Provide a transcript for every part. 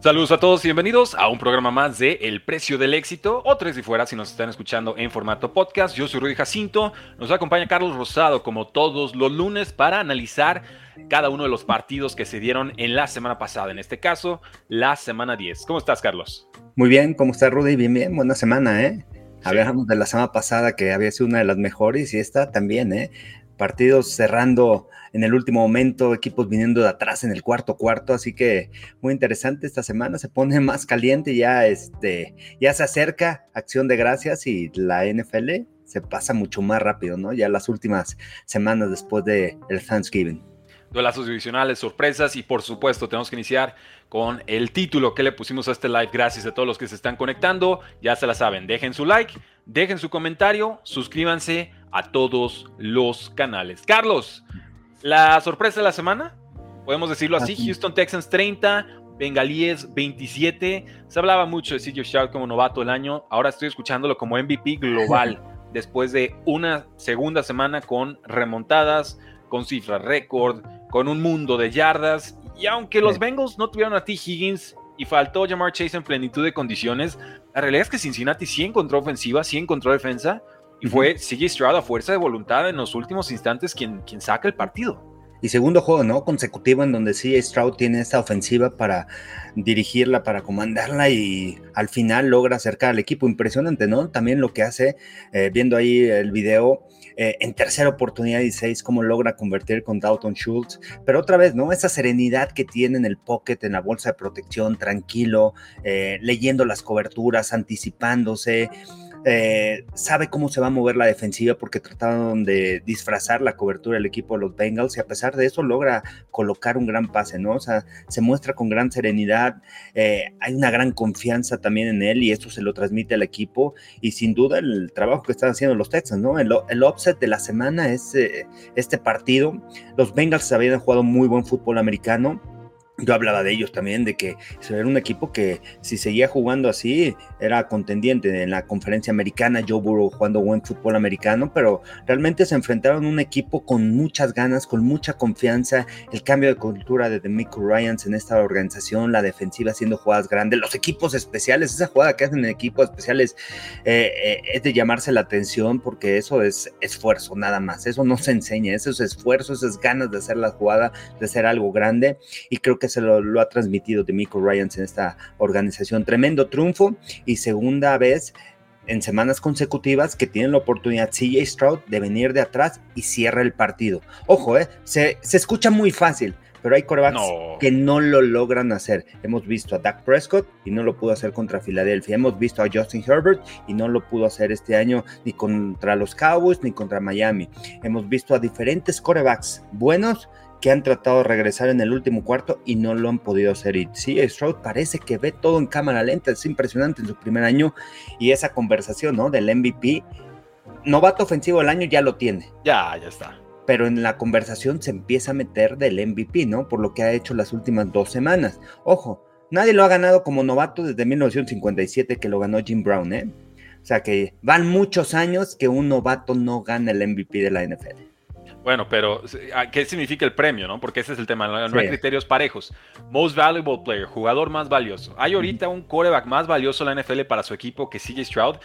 Saludos a todos y bienvenidos a un programa más de El Precio del Éxito, o tres y fuera si nos están escuchando en formato podcast. Yo soy Rudy Jacinto, nos acompaña Carlos Rosado como todos los lunes para analizar cada uno de los partidos que se dieron en la semana pasada, en este caso, la semana 10. ¿Cómo estás, Carlos? Muy bien, ¿cómo estás, Rudy? Bien, bien, buena semana, ¿eh? Hablamos de la semana pasada que había sido una de las mejores y esta también, ¿eh? Partidos cerrando en el último momento, equipos viniendo de atrás en el cuarto cuarto, así que muy interesante esta semana, se pone más caliente, ya este, ya se acerca Acción de Gracias y la NFL se pasa mucho más rápido, ¿no? Ya las últimas semanas después de el Thanksgiving. Duelazos divisionales, sorpresas y por supuesto tenemos que iniciar con el título que le pusimos a este live. Gracias a todos los que se están conectando. Ya se la saben, dejen su like, dejen su comentario, suscríbanse a todos los canales. Carlos, la sorpresa de la semana, podemos decirlo así, Houston Texans 30, Bengalíes 27. Se hablaba mucho de CJ Stroud como novato del año, ahora estoy escuchándolo como MVP global después de una segunda semana con remontadas, con cifras récord, con un mundo de yardas. Y aunque los Bengals no tuvieron a T. Higgins y faltó Jamar Chase en plenitud de condiciones, la realidad es que Cincinnati sí encontró ofensiva, sí encontró defensa y fue CJ Stroud a fuerza de voluntad en los últimos instantes quien, quien saca el partido. Y segundo juego, ¿no? Consecutivo en donde CJ Stroud tiene esta ofensiva para dirigirla, para comandarla y al final logra acercar al equipo. Impresionante, ¿no? También lo que hace, eh, viendo ahí el video, eh, en tercera oportunidad y seis, cómo logra convertir con Dalton Schultz. Pero otra vez, ¿no? Esa serenidad que tiene en el pocket, en la bolsa de protección, tranquilo, eh, leyendo las coberturas, anticipándose. Eh, sabe cómo se va a mover la defensiva porque trataron de disfrazar la cobertura del equipo de los Bengals y a pesar de eso logra colocar un gran pase, ¿no? O sea, se muestra con gran serenidad, eh, hay una gran confianza también en él y eso se lo transmite al equipo y sin duda el trabajo que están haciendo los Texans, ¿no? El, el offset de la semana es eh, este partido. Los Bengals habían jugado muy buen fútbol americano yo hablaba de ellos también, de que era un equipo que si seguía jugando así, era contendiente en la conferencia americana, Joe Burrow jugando buen fútbol americano, pero realmente se enfrentaron a un equipo con muchas ganas, con mucha confianza, el cambio de cultura de Demico Ryans en esta organización, la defensiva haciendo jugadas grandes, los equipos especiales, esa jugada que hacen en equipos especiales eh, eh, es de llamarse la atención porque eso es esfuerzo nada más, eso no se enseña, eso es esfuerzo, esas ganas de hacer la jugada, de hacer algo grande y creo que se lo, ha transmitido de Michael Ryans en esta organización. Tremendo triunfo y segunda vez en semanas consecutivas que tienen la oportunidad CJ Stroud de venir de atrás y cierra el partido. Ojo, eh, se, escucha muy fácil, pero hay corebacks que no lo logran hacer. Hemos visto a Dak Prescott y no lo pudo hacer contra Filadelfia. Hemos visto a Justin Herbert y no lo pudo hacer este año ni contra los Cowboys ni contra Miami. Hemos visto a diferentes corebacks buenos que han tratado de regresar en el último cuarto y no lo han podido hacer. Y sí, Stroud parece que ve todo en cámara lenta, es impresionante en su primer año y esa conversación, ¿no? Del MVP, novato ofensivo del año ya lo tiene. Ya, ya está. Pero en la conversación se empieza a meter del MVP, ¿no? Por lo que ha hecho las últimas dos semanas. Ojo, nadie lo ha ganado como novato desde 1957 que lo ganó Jim Brown, ¿eh? O sea que van muchos años que un novato no gana el MVP de la NFL. Bueno, pero ah, ¿qué significa el premio, no? Porque ese es el tema, no, hay criterios parejos. Most valuable player, jugador más valioso. ¿Hay ahorita un coreback más valioso en la NFL para su equipo que sigue Stroud?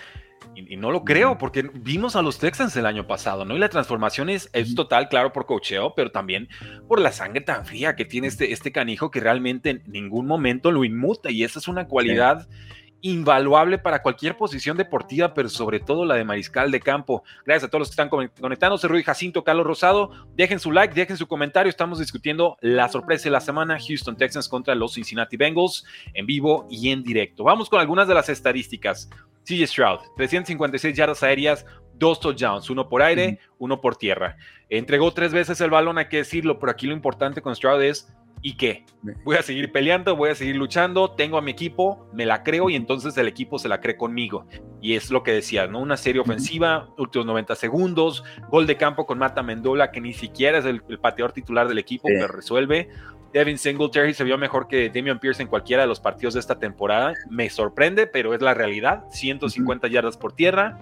Y, no lo creo, porque vimos a los Texans el año pasado, ¿no? Y la transformación es, es, total, claro, por cocheo, pero también por la sangre tan fría que tiene este, este canijo que realmente en ningún momento lo inmuta. Y esa es una cualidad invaluable para cualquier posición deportiva, pero sobre todo la de mariscal de campo. Gracias a todos los que están conectándose. Rudy Jacinto, Carlos Rosado. Dejen su like, dejen su comentario. Estamos discutiendo la sorpresa de la semana: Houston Texans contra los Cincinnati Bengals en vivo y en directo. Vamos con algunas de las estadísticas. CJ Stroud, 356 yardas aéreas, dos touchdowns, uno por aire, uno por tierra. Entregó tres veces el balón, hay que decirlo, pero aquí lo importante con Stroud es ¿Y qué? Voy a seguir peleando, voy a seguir luchando, tengo a mi equipo, me la creo y entonces el equipo se la cree conmigo. Y es lo que decía, ¿no? Una serie ofensiva, últimos 90 segundos, gol de campo con Mata Mendola, que ni siquiera es el, pateador titular del equipo, pero resuelve. Devin Singletary se vio mejor que Damian Pierce en cualquiera de los partidos de esta temporada. Me sorprende, pero es la realidad. 150 yardas por tierra,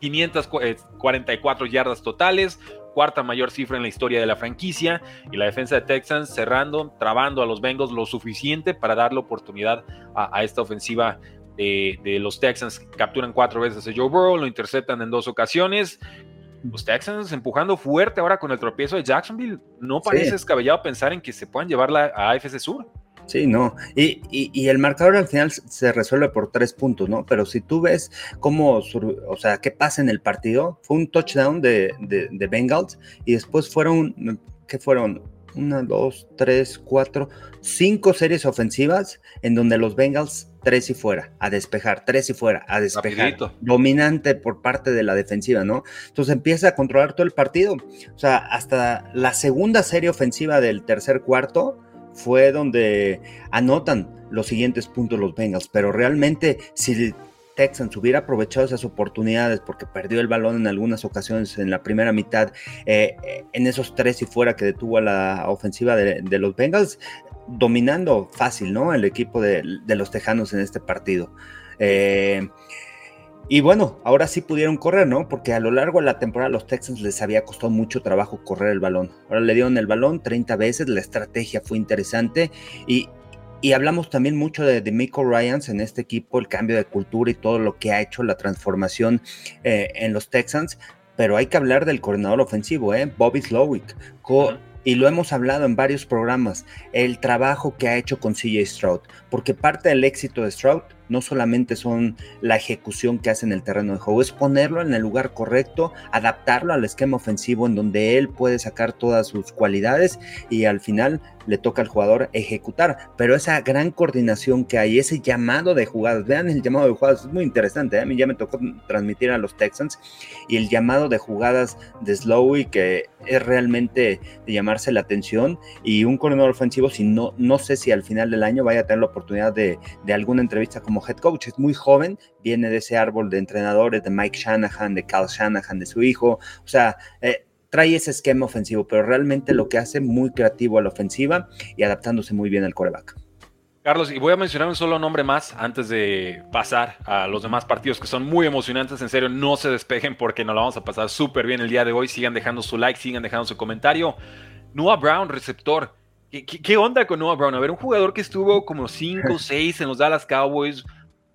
544 yardas totales, cuarta mayor cifra en la historia de la franquicia, y la defensa de Texans cerrando, trabando a los Bengals lo suficiente para darle oportunidad a, esta ofensiva de, los Texans. Capturan cuatro veces a Joe Burrow, lo interceptan en dos ocasiones. Los Texans empujando fuerte ahora con el tropiezo de Jacksonville. No parece descabellado pensar en que se puedan llevarla a AFC Sur. Sí, no. Y, el marcador al final se resuelve por tres puntos, ¿no? Pero si tú ves cómo, o sea, qué pasa en el partido, fue un touchdown de, de, Bengals y después fueron, ¿qué fueron? Una, dos, tres, cuatro, cinco series ofensivas en donde los Bengals tres y fuera, a despejar, tres y fuera, a despejar. Dominante por parte de la defensiva, ¿no? Entonces empieza a controlar todo el partido. O sea, hasta la segunda serie ofensiva del tercer cuarto fue donde anotan los siguientes puntos los Bengals, pero realmente si Texans hubiera aprovechado esas oportunidades porque perdió el balón en algunas ocasiones en la primera mitad, eh, en esos tres y fuera que detuvo a la ofensiva de, los Bengals, dominando fácil, ¿no? El equipo de, los Tejanos en este partido. Eh, y bueno, ahora sí pudieron correr, ¿no? Porque a lo largo de la temporada a los Texans les había costado mucho trabajo correr el balón. Ahora le dieron el balón 30 veces, la estrategia fue interesante y, hablamos también mucho de, de Miko Ryans en este equipo, el cambio de cultura y todo lo que ha hecho la transformación eh, en los Texans. Pero hay que hablar del coordinador ofensivo, ¿eh? Bobby Slowick. y lo hemos hablado en varios programas, el trabajo que ha hecho con CJ Stroud, porque parte del éxito de Stroud no solamente son la ejecución que hace en el terreno de juego, es ponerlo en el lugar correcto, adaptarlo al esquema ofensivo en donde él puede sacar todas sus cualidades y al final le toca al jugador ejecutar. Pero esa gran coordinación que hay, ese llamado de jugadas, vean el llamado de jugadas, es muy interesante. ¿eh? A mí ya me tocó transmitir a los Texans y el llamado de jugadas de Slowy que es realmente de llamarse la atención y un coordinador ofensivo, si no, no sé si al final del año vaya a tener la oportunidad de, de alguna entrevista como head coach. Es muy joven, viene de ese árbol de entrenadores, de Mike Shanahan, de Cal Shanahan, de su hijo. O sea, eh, trae ese esquema ofensivo, pero realmente lo que hace muy creativo a la ofensiva y adaptándose muy bien al coreback. Carlos, y voy a mencionar un solo nombre más antes de pasar a los demás partidos que son muy emocionantes. En serio, no se despejen porque nos lo vamos a pasar súper bien el día de hoy. Sigan dejando su like, sigan dejando su comentario. Noah Brown, receptor, ¿Qué, onda con Noah Brown? A ver, un jugador que estuvo como 5 o 6 en los Dallas Cowboys,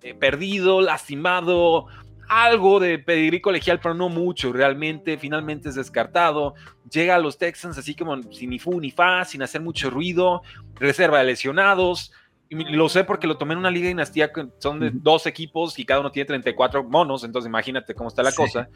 eh, perdido, lastimado, algo de pedigrí colegial, pero no mucho, realmente, finalmente es descartado. Llega a los Texans así como sin ni fu ni fa, sin hacer mucho ruido, reserva de lesionados. Y lo sé porque lo tomé en una liga dinastía, son de dos equipos y cada uno tiene 34 monos, entonces imagínate cómo está la cosa.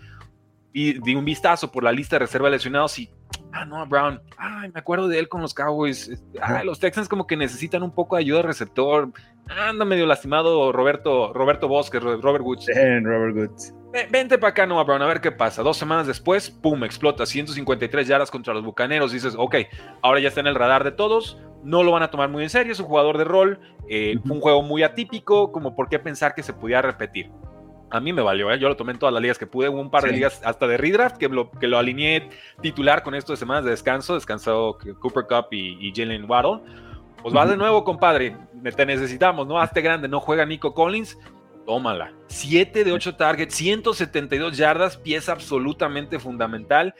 Y di un vistazo por la lista de reserva de lesionados y ah, no, Brown, ay, me acuerdo de él con los Cowboys, este, los Texans como que necesitan un poco de ayuda de receptor, anda medio lastimado Roberto, Roberto Bosque, Robert Woods. Robert Woods. Vente para acá, Noah Brown, a ver qué pasa. Dos semanas después, pum, explota 153 yardas contra los bucaneros. Dices, ok, ahora ya está en el radar de todos. No lo van a tomar muy en serio. Es un jugador de rol. Eh, un juego muy atípico. Como por qué pensar que se pudiera repetir a mí me valió, ¿eh? yo lo tomé en todas las ligas que pude, hubo un par de ligas hasta de redraft que lo, que lo alineé titular con esto de semanas de descanso, descansó Cooper Cup y, Jalen Waddle. Pues vas de nuevo, compadre, te necesitamos, ¿no? Hazte grande, no juega Nico Collins, tómala. 7 de 8 targets, 172 yardas, pieza absolutamente fundamental.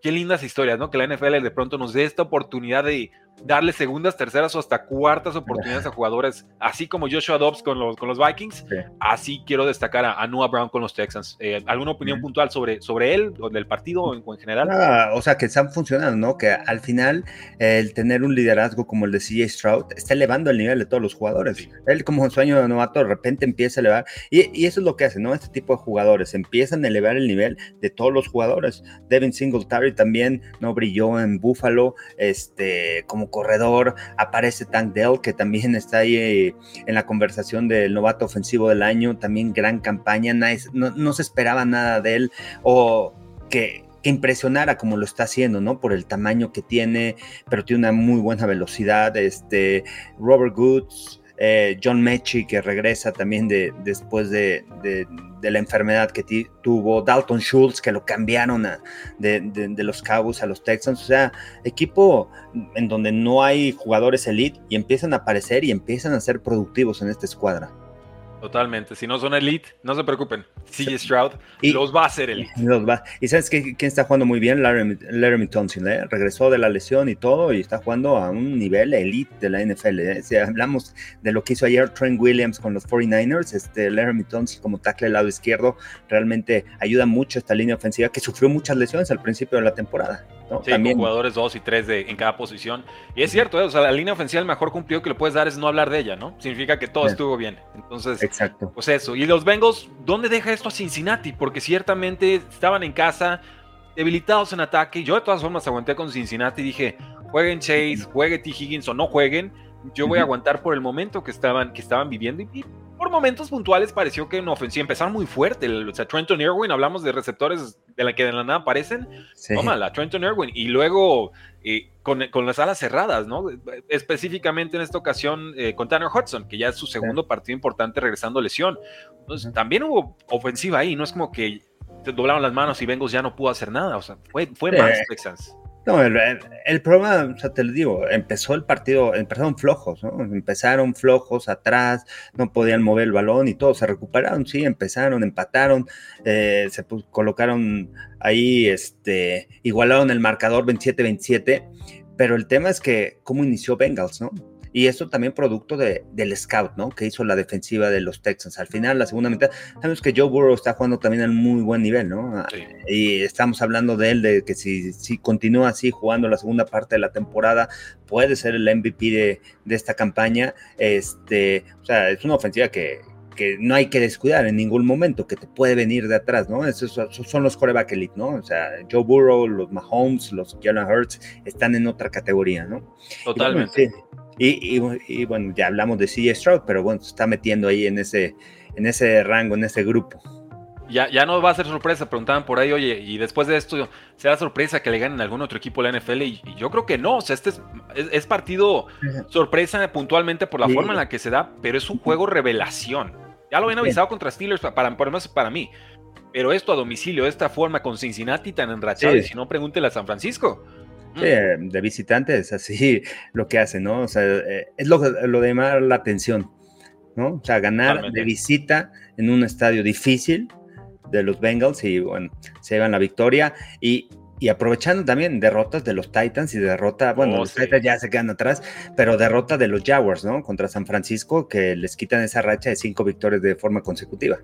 Qué lindas historias, ¿no? Que la NFL de pronto nos dé esta oportunidad de darle segundas, terceras o hasta cuartas oportunidades a jugadores, así como Joshua Dobbs con los, con los Vikings, así quiero destacar a, Noah Brown con los Texans. Eh, ¿Alguna opinión puntual sobre, sobre él o del partido o en, general? Ah, o sea, que están funcionando, ¿no? Que al final el tener un liderazgo como el de CJ Stroud está elevando el nivel de todos los jugadores. Él como un sueño de novato de repente empieza a elevar, y, y, eso es lo que hace, ¿no? Este tipo de jugadores empiezan a elevar el nivel de todos los jugadores. Devin Singletary también no brilló en Buffalo, este, como corredor, aparece Tank Dell, que también está ahí eh, en la conversación del novato ofensivo del año, también gran campaña, no, se esperaba nada de él, o que, impresionara como lo está haciendo, ¿no? Por el tamaño que tiene, pero tiene una muy buena velocidad, este, Robert Goods, eh, John Mechie, que regresa también de, después de, la enfermedad que tuvo, Dalton Schultz, que lo cambiaron de, los Cowboys a los Texans, o sea, equipo en donde no hay jugadores elite y empiezan a aparecer y empiezan a ser productivos en esta escuadra. Totalmente. Si no son elite, no se preocupen. CJ Stroud y, los va a hacer elite. Los va. Y sabes que, quién está jugando muy bien, Laramie, Thompson, ¿eh? regresó de la lesión y todo y está jugando a un nivel elite de la NFL. ¿eh? Si hablamos de lo que hizo ayer Trent Williams con los 49ers, este Laramie Thompson como tackle del lado izquierdo realmente ayuda mucho esta línea ofensiva que sufrió muchas lesiones al principio de la temporada. Sí, También jugadores 2 y 3 en cada posición. Y es cierto, ¿eh? o sea, la línea ofensiva el mejor cumplido que le puedes dar es no hablar de ella, ¿no? Significa que todo estuvo bien. Entonces, Exacto. pues eso. Y los Bengals, ¿dónde deja esto a Cincinnati? Porque ciertamente estaban en casa, debilitados en ataque. Yo de todas formas aguanté con Cincinnati y dije, jueguen Chase, juegue T. Higgins o no jueguen. Yo voy a aguantar por el momento que estaban, que estaban viviendo. Y, por momentos puntuales pareció que en ofensiva empezaron muy fuerte. O sea, Trenton Irwin, hablamos de receptores de la que de la nada aparecen. Sí. la Trenton Irwin. Y luego eh, con, las alas cerradas, ¿no? Específicamente en esta ocasión eh, con Tanner Hudson, que ya es su segundo partido importante regresando a lesión. Entonces, también hubo ofensiva ahí. No es como que te doblaron las manos y Bengals ya no pudo hacer nada. O sea, fue, fue más Texans. No, el, problema, o sea, te lo digo, empezó el partido, empezaron flojos, ¿no? Empezaron flojos atrás, no podían mover el balón y todo, se recuperaron, sí, empezaron, empataron, eh, se colocaron ahí, este, igualaron el marcador 27-27, pero el tema es que cómo inició Bengals, ¿no? Y eso también producto de, del scout, ¿no? Que hizo la defensiva de los Texans. Al final, la segunda mitad, sabemos que Joe Burrow está jugando también en muy buen nivel, ¿no? Ah, y estamos hablando de él, de que si, si continúa así jugando la segunda parte de la temporada, puede ser el MVP de, de esta campaña. Este, o sea, es una ofensiva que, que no hay que descuidar en ningún momento, que te puede venir de atrás, ¿no? Esos, son los coreback elite, ¿no? O sea, Joe Burrow, los Mahomes, los Jalen Hurts están en otra categoría, ¿no? Totalmente. Y, bueno, ya hablamos de CJ Stroud, pero bueno, se está metiendo ahí en ese, en ese rango, en ese grupo. Ya, ya no va a ser sorpresa, preguntaban por ahí, oye, y después de esto, ¿será sorpresa que le ganen algún otro equipo la NFL? Y, yo creo que no, o sea, este es, partido sorpresa puntualmente por la forma en la que se da, pero es un juego revelación. Ya lo habían avisado contra Steelers, para, por lo menos para mí. Pero esto a domicilio, de esta forma, con Cincinnati tan enrachado, y si no, pregúntele a San Francisco. Mm. de visitantes, así lo que hace, ¿no? O sea, eh, es lo, lo de llamar la atención, ¿no? O sea, ganar de visita en un estadio difícil de los Bengals y, bueno, se llevan la victoria y, y aprovechando también derrotas de los Titans y derrota, bueno, oh, los Titans ya se quedan atrás, pero derrota de los Jaguars, ¿no? Contra San Francisco, que les quitan esa racha de cinco victorias de forma consecutiva.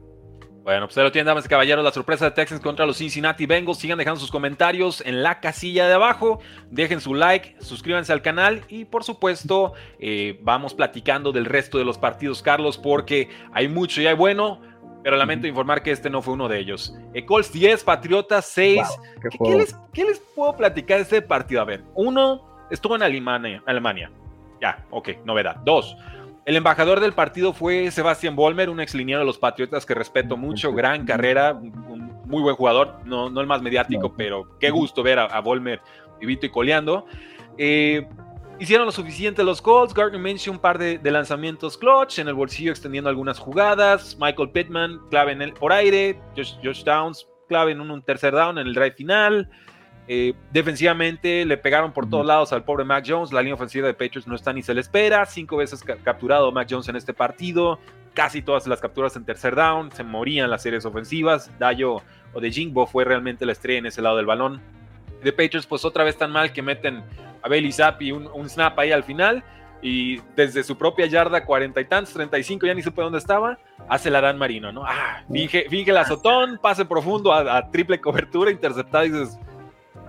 Bueno, pues ahí lo tienen, damas y caballeros, la sorpresa de Texans contra los Cincinnati Bengals. Sigan dejando sus comentarios en la casilla de abajo. Dejen su like, suscríbanse al canal y por supuesto eh, vamos platicando del resto de los partidos, Carlos, porque hay mucho y hay bueno, pero lamento informar que este no fue uno de ellos. Eh, Colts 10, Patriotas 6. qué, les, ¿qué, les, puedo platicar de este partido? A ver, uno, estuvo en Alemania. Alemania. Ya, ok, novedad. Dos, el embajador del partido fue Sebastián Volmer, un ex liniero de los Patriotas que respeto mucho, gran carrera, un muy buen jugador, no, no el más mediático, pero qué gusto ver a, a Volmer vivito y coleando. Eh, hicieron lo suficiente los Colts, Gardner Minshew un par de, lanzamientos clutch, en el bolsillo extendiendo algunas jugadas, Michael Pittman clave en el, por aire, Josh, Downs clave en un tercer down en el drive final. Eh, defensivamente le pegaron por todos lados al pobre Mac Jones. La línea ofensiva de Patriots no está ni se le espera. Cinco veces capturado Mac Jones en este partido. Casi todas las capturas en tercer down. Se morían las series ofensivas. Dayo o de Jingbo fue realmente la estrella en ese lado del balón. De Patriots, pues otra vez tan mal que meten a Bailey Zappi un, un snap ahí al final. Y desde su propia yarda, cuarenta y tantos, 35, ya ni supe dónde estaba, hace la Dan Marino, ¿no? Ah, finge, finge el azotón, pase profundo a, a triple cobertura, interceptada y dices,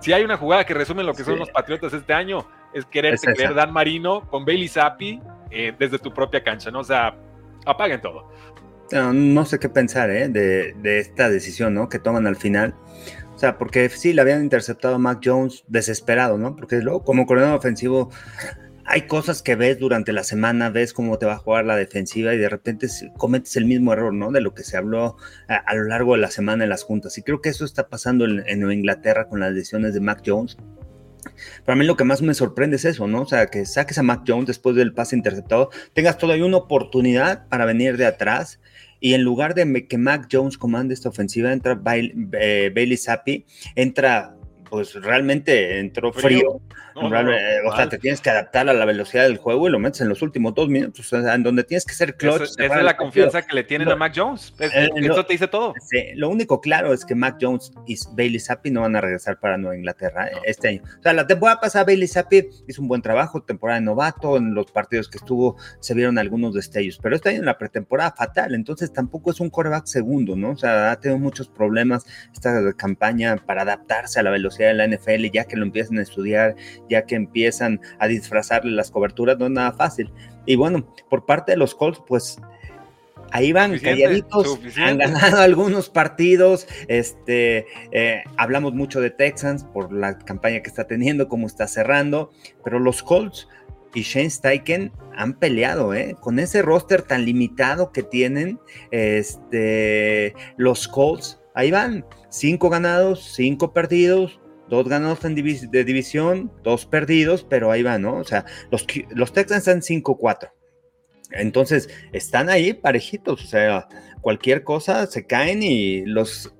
si hay una jugada que resume lo que son los Patriotas este año, es querer creer Dan Marino con Bailey Zappi eh, desde tu propia cancha, ¿no? O sea, apaguen todo. No, sé qué pensar ¿eh? de, esta decisión ¿no? que toman al final. O sea, porque sí, le habían interceptado a Mac Jones desesperado, ¿no? Porque luego, como coordinador ofensivo, hay cosas que ves durante la semana, ves cómo te va a jugar la defensiva y de repente cometes el mismo error, ¿no? De lo que se habló a, lo largo de la semana en las juntas. Y creo que eso está pasando en, Inglaterra con las lesiones de Mac Jones. Para mí lo que más me sorprende es eso, ¿no? O sea, que saques a Mac Jones después del pase interceptado, tengas todavía una oportunidad para venir de atrás y en lugar de que Mac Jones comande esta ofensiva, entra Bailey, eh, Bailey Zappi, entra pues realmente entró frío. o sea, te tienes que adaptar a la velocidad del juego y lo metes en los últimos dos minutos, o sea, en donde tienes que ser clutch. Esa es la confianza que le tienen a Mac Jones. Eh, eso te dice todo. lo único claro es que Mac Jones y Bailey Zappi no van a regresar para Nueva Inglaterra eh, este año. O sea, la temporada pasada Bailey Zappi hizo un buen trabajo, temporada de novato, en los partidos que estuvo se vieron algunos destellos, pero este año en la pretemporada fatal, entonces tampoco es un coreback segundo, ¿no? O sea, ha tenido muchos problemas esta campaña para adaptarse a la velocidad de la NFL, ya que lo empiezan a estudiar, ya que empiezan a disfrazarle las coberturas, no es nada fácil. Y bueno, por parte de los Colts, pues ahí van calladitos, han ganado algunos partidos, este, eh, hablamos mucho de Texans por la campaña que está teniendo, cómo está cerrando, pero los Colts y Shane Steichen han peleado, ¿eh? Con ese roster tan limitado que tienen, este, los Colts, ahí van, cinco ganados, cinco perdidos, dos ganados en de división, dos perdidos, pero ahí va, ¿no? O sea, los, los Texans están 5-4. Entonces, están ahí parejitos, o sea, cualquier cosa se caen y los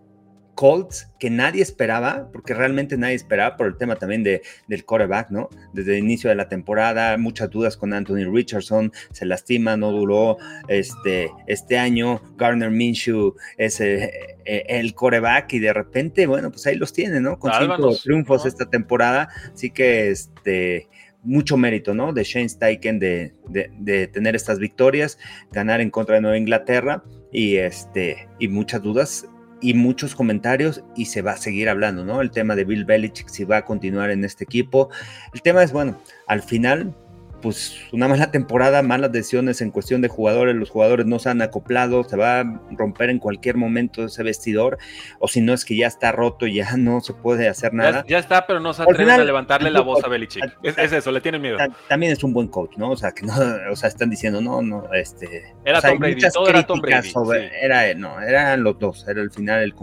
Colts que nadie esperaba, porque realmente nadie esperaba por el tema también de, del quarterback, ¿no? Desde el inicio de la temporada, muchas dudas con Anthony Richardson, se lastima, no duró este, este año, Garner Minshew es eh, eh, el quarterback y de repente, bueno, pues ahí los tiene, ¿no? Con cinco triunfos esta temporada, así que este mucho mérito, ¿no? De Shane Steichen de, de, de, tener estas victorias, ganar en contra de Nueva Inglaterra y, este, y muchas dudas y muchos comentarios y se va a seguir hablando, ¿no? El tema de Bill Belichick, si va a continuar en este equipo. El tema es, bueno, al final pues una mala temporada, malas decisiones en cuestión de jugadores, los jugadores no se han acoplado, se va a romper en cualquier momento ese vestidor, o si no es que ya está roto ya no se puede hacer nada. Ya, está, pero no se atreven a levantarle la voz a Belichick. Es, eso, le tienen miedo. También es un buen coach, ¿no? O sea, que no, o sea, están diciendo, no, no, este... Era Tom Brady, todo era Tom Brady. era, no, eran los dos, era el final, el,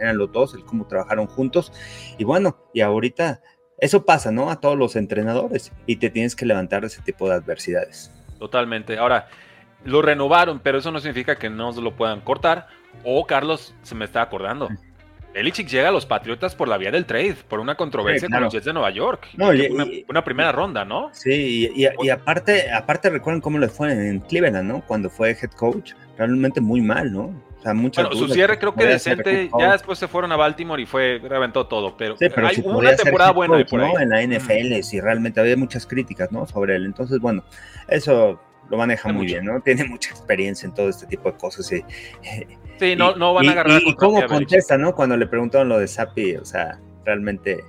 eran los dos, el cómo trabajaron juntos, y bueno, y ahorita eso pasa, ¿no? A todos los entrenadores y te tienes que levantar de ese tipo de adversidades. Totalmente. Ahora, lo renovaron, pero eso no significa que no lo puedan cortar. O Carlos se me está acordando. Belichick llega a los Patriotas por la vía del trade, por una controversia con los Jets de Nueva York. No, una, primera ronda, ¿no? Sí, y, aparte, aparte recuerden cómo le fue en Cleveland, ¿no? Cuando fue head coach, realmente muy mal, ¿no? Bueno, su cierre creo que decente, ya después se fueron a Baltimore y fue, reventó todo, pero, hay una temporada buena de por ahí. En la NFL, si realmente había muchas críticas, ¿no? Sobre él. Entonces, bueno, eso lo maneja muy bien, ¿no? Tiene mucha experiencia en todo este tipo de cosas. Y, sí, no, no van a agarrar. Y, cómo contesta, ¿no? Cuando le preguntaron lo de Sapi, o sea, realmente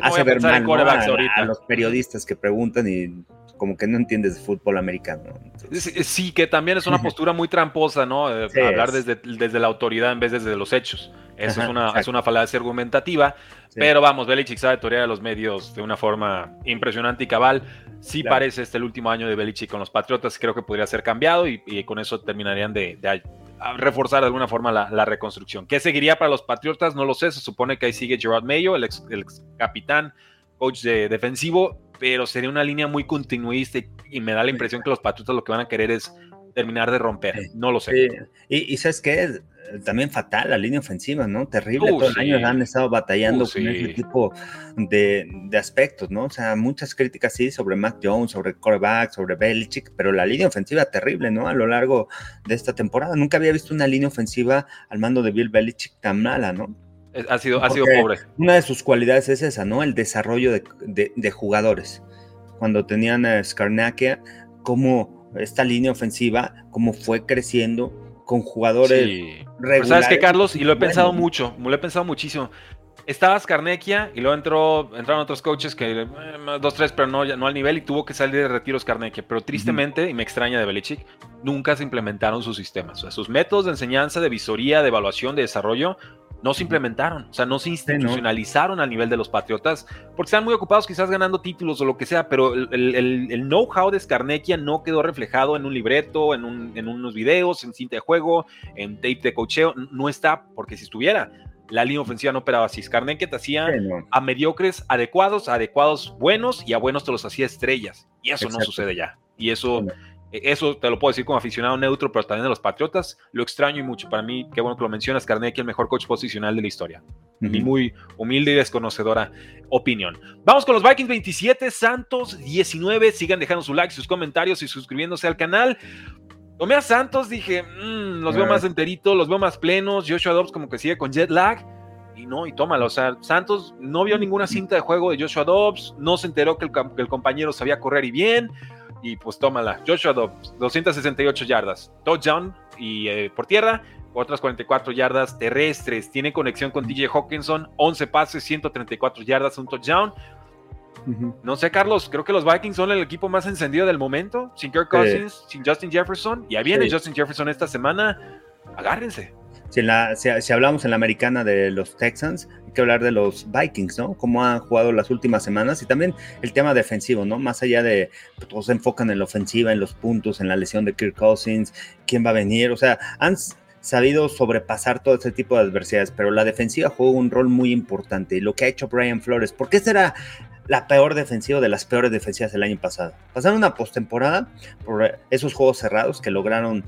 hace ver mal a, los periodistas que preguntan y como que no entiendes de fútbol americano. Sí, que también es una postura muy tramposa, ¿no? Eh, hablar desde, desde la autoridad en vez desde los hechos. Eso es, una, es una falacia argumentativa. Pero vamos, Belichick sabe torear a los medios de una forma impresionante y cabal. Sí parece este el último año de Belichick con los Patriotas. Creo que podría ser cambiado y, con eso terminarían de, reforzar de alguna forma la, reconstrucción. ¿Qué seguiría para los Patriotas? No lo sé. Se supone que ahí sigue Gerard Mayo, el ex, el ex capitán, coach de defensivo pero sería una línea muy continuista y, me da la impresión que los Patriotas lo que van a querer es terminar de romper. No lo sé. Y, sabes qué, también fatal la línea ofensiva, ¿no? Terrible. Uh, Todo el año han estado batallando uh, con ese tipo de, aspectos, ¿no? O sea, muchas críticas sí sobre Mac Jones, sobre quarterback, sobre Belichick, pero la línea ofensiva terrible, ¿no? A lo largo de esta temporada. Nunca había visto una línea ofensiva al mando de Bill Belichick tan mala, ¿no? Ha sido, ha sido pobre. Una de sus cualidades es esa, ¿no? El desarrollo de, jugadores. Cuando tenían a Skarnakia, cómo esta línea ofensiva, cómo fue creciendo con jugadores sí. regulares. ¿Sabes qué, Carlos? Y lo he pensado mucho, lo he pensado muchísimo. Estaba Skarnekia y luego entró, entraron otros coaches que eh, dos, tres, pero no, no al nivel y tuvo que salir de retiro Skarnekia. Pero tristemente, y me extraña de Belichick, nunca se implementaron sus sistemas. O sea, sus métodos de enseñanza, de visoría, de evaluación, de desarrollo, no se implementaron, o sea, no se institucionalizaron al nivel de los Patriotas, porque están muy ocupados quizás ganando títulos o lo que sea, pero el, know-how de Skarnekia no quedó reflejado en un libreto, en, unos videos, en cinta de juego, en tape de cocheo, no está, porque si estuviera, la línea ofensiva no operaba así. Skarnekia te hacía a mediocres adecuados, a adecuados buenos y a buenos te los hacía estrellas, y eso no sucede ya, y eso eso te lo puedo decir como aficionado neutro, pero también de los Patriotas. Lo extraño y mucho. Para mí, qué bueno que lo mencionas, Carnegie, el mejor coach posicional de la historia. Mi muy humilde y desconocedora opinión. Vamos con los Vikings 27, Santos 19. Sigan dejando su like, sus comentarios y suscribiéndose al canal. Tomé a Santos, dije, mm, los veo más enteritos, los veo más plenos. Joshua Dobbs como que sigue con jet lag. Y no, y tómalo. O sea, Santos no vio ninguna cinta de juego de Joshua Dobbs, no se enteró que el, que el compañero sabía correr y bien y pues tómala. Joshua Dobbs, 268 yardas, touchdown y eh, por tierra, otras 44 yardas terrestres. Tiene conexión con DJ Hawkinson, 11 pases, 134 yardas, un touchdown. No sé, Carlos, creo que los Vikings son el equipo más encendido del momento, sin Kirk Cousins, sin Justin Jefferson. Y ahí viene Justin Jefferson esta semana. Agárrense. Si, hablamos en la americana de los Texans, hay que hablar de los Vikings, ¿no? Cómo han jugado las últimas semanas y también el tema defensivo, ¿no? Más allá de, pues, todos se enfocan en la ofensiva, en los puntos, en la lesión de Kirk Cousins, quién va a venir, o sea, han sabido sobrepasar todo ese tipo de adversidades, pero la defensiva juega un rol muy importante y lo que ha hecho Brian Flores, ¿por qué será la peor defensiva de las peores defensivas del año pasado? Pasaron una postemporada por esos juegos cerrados que lograron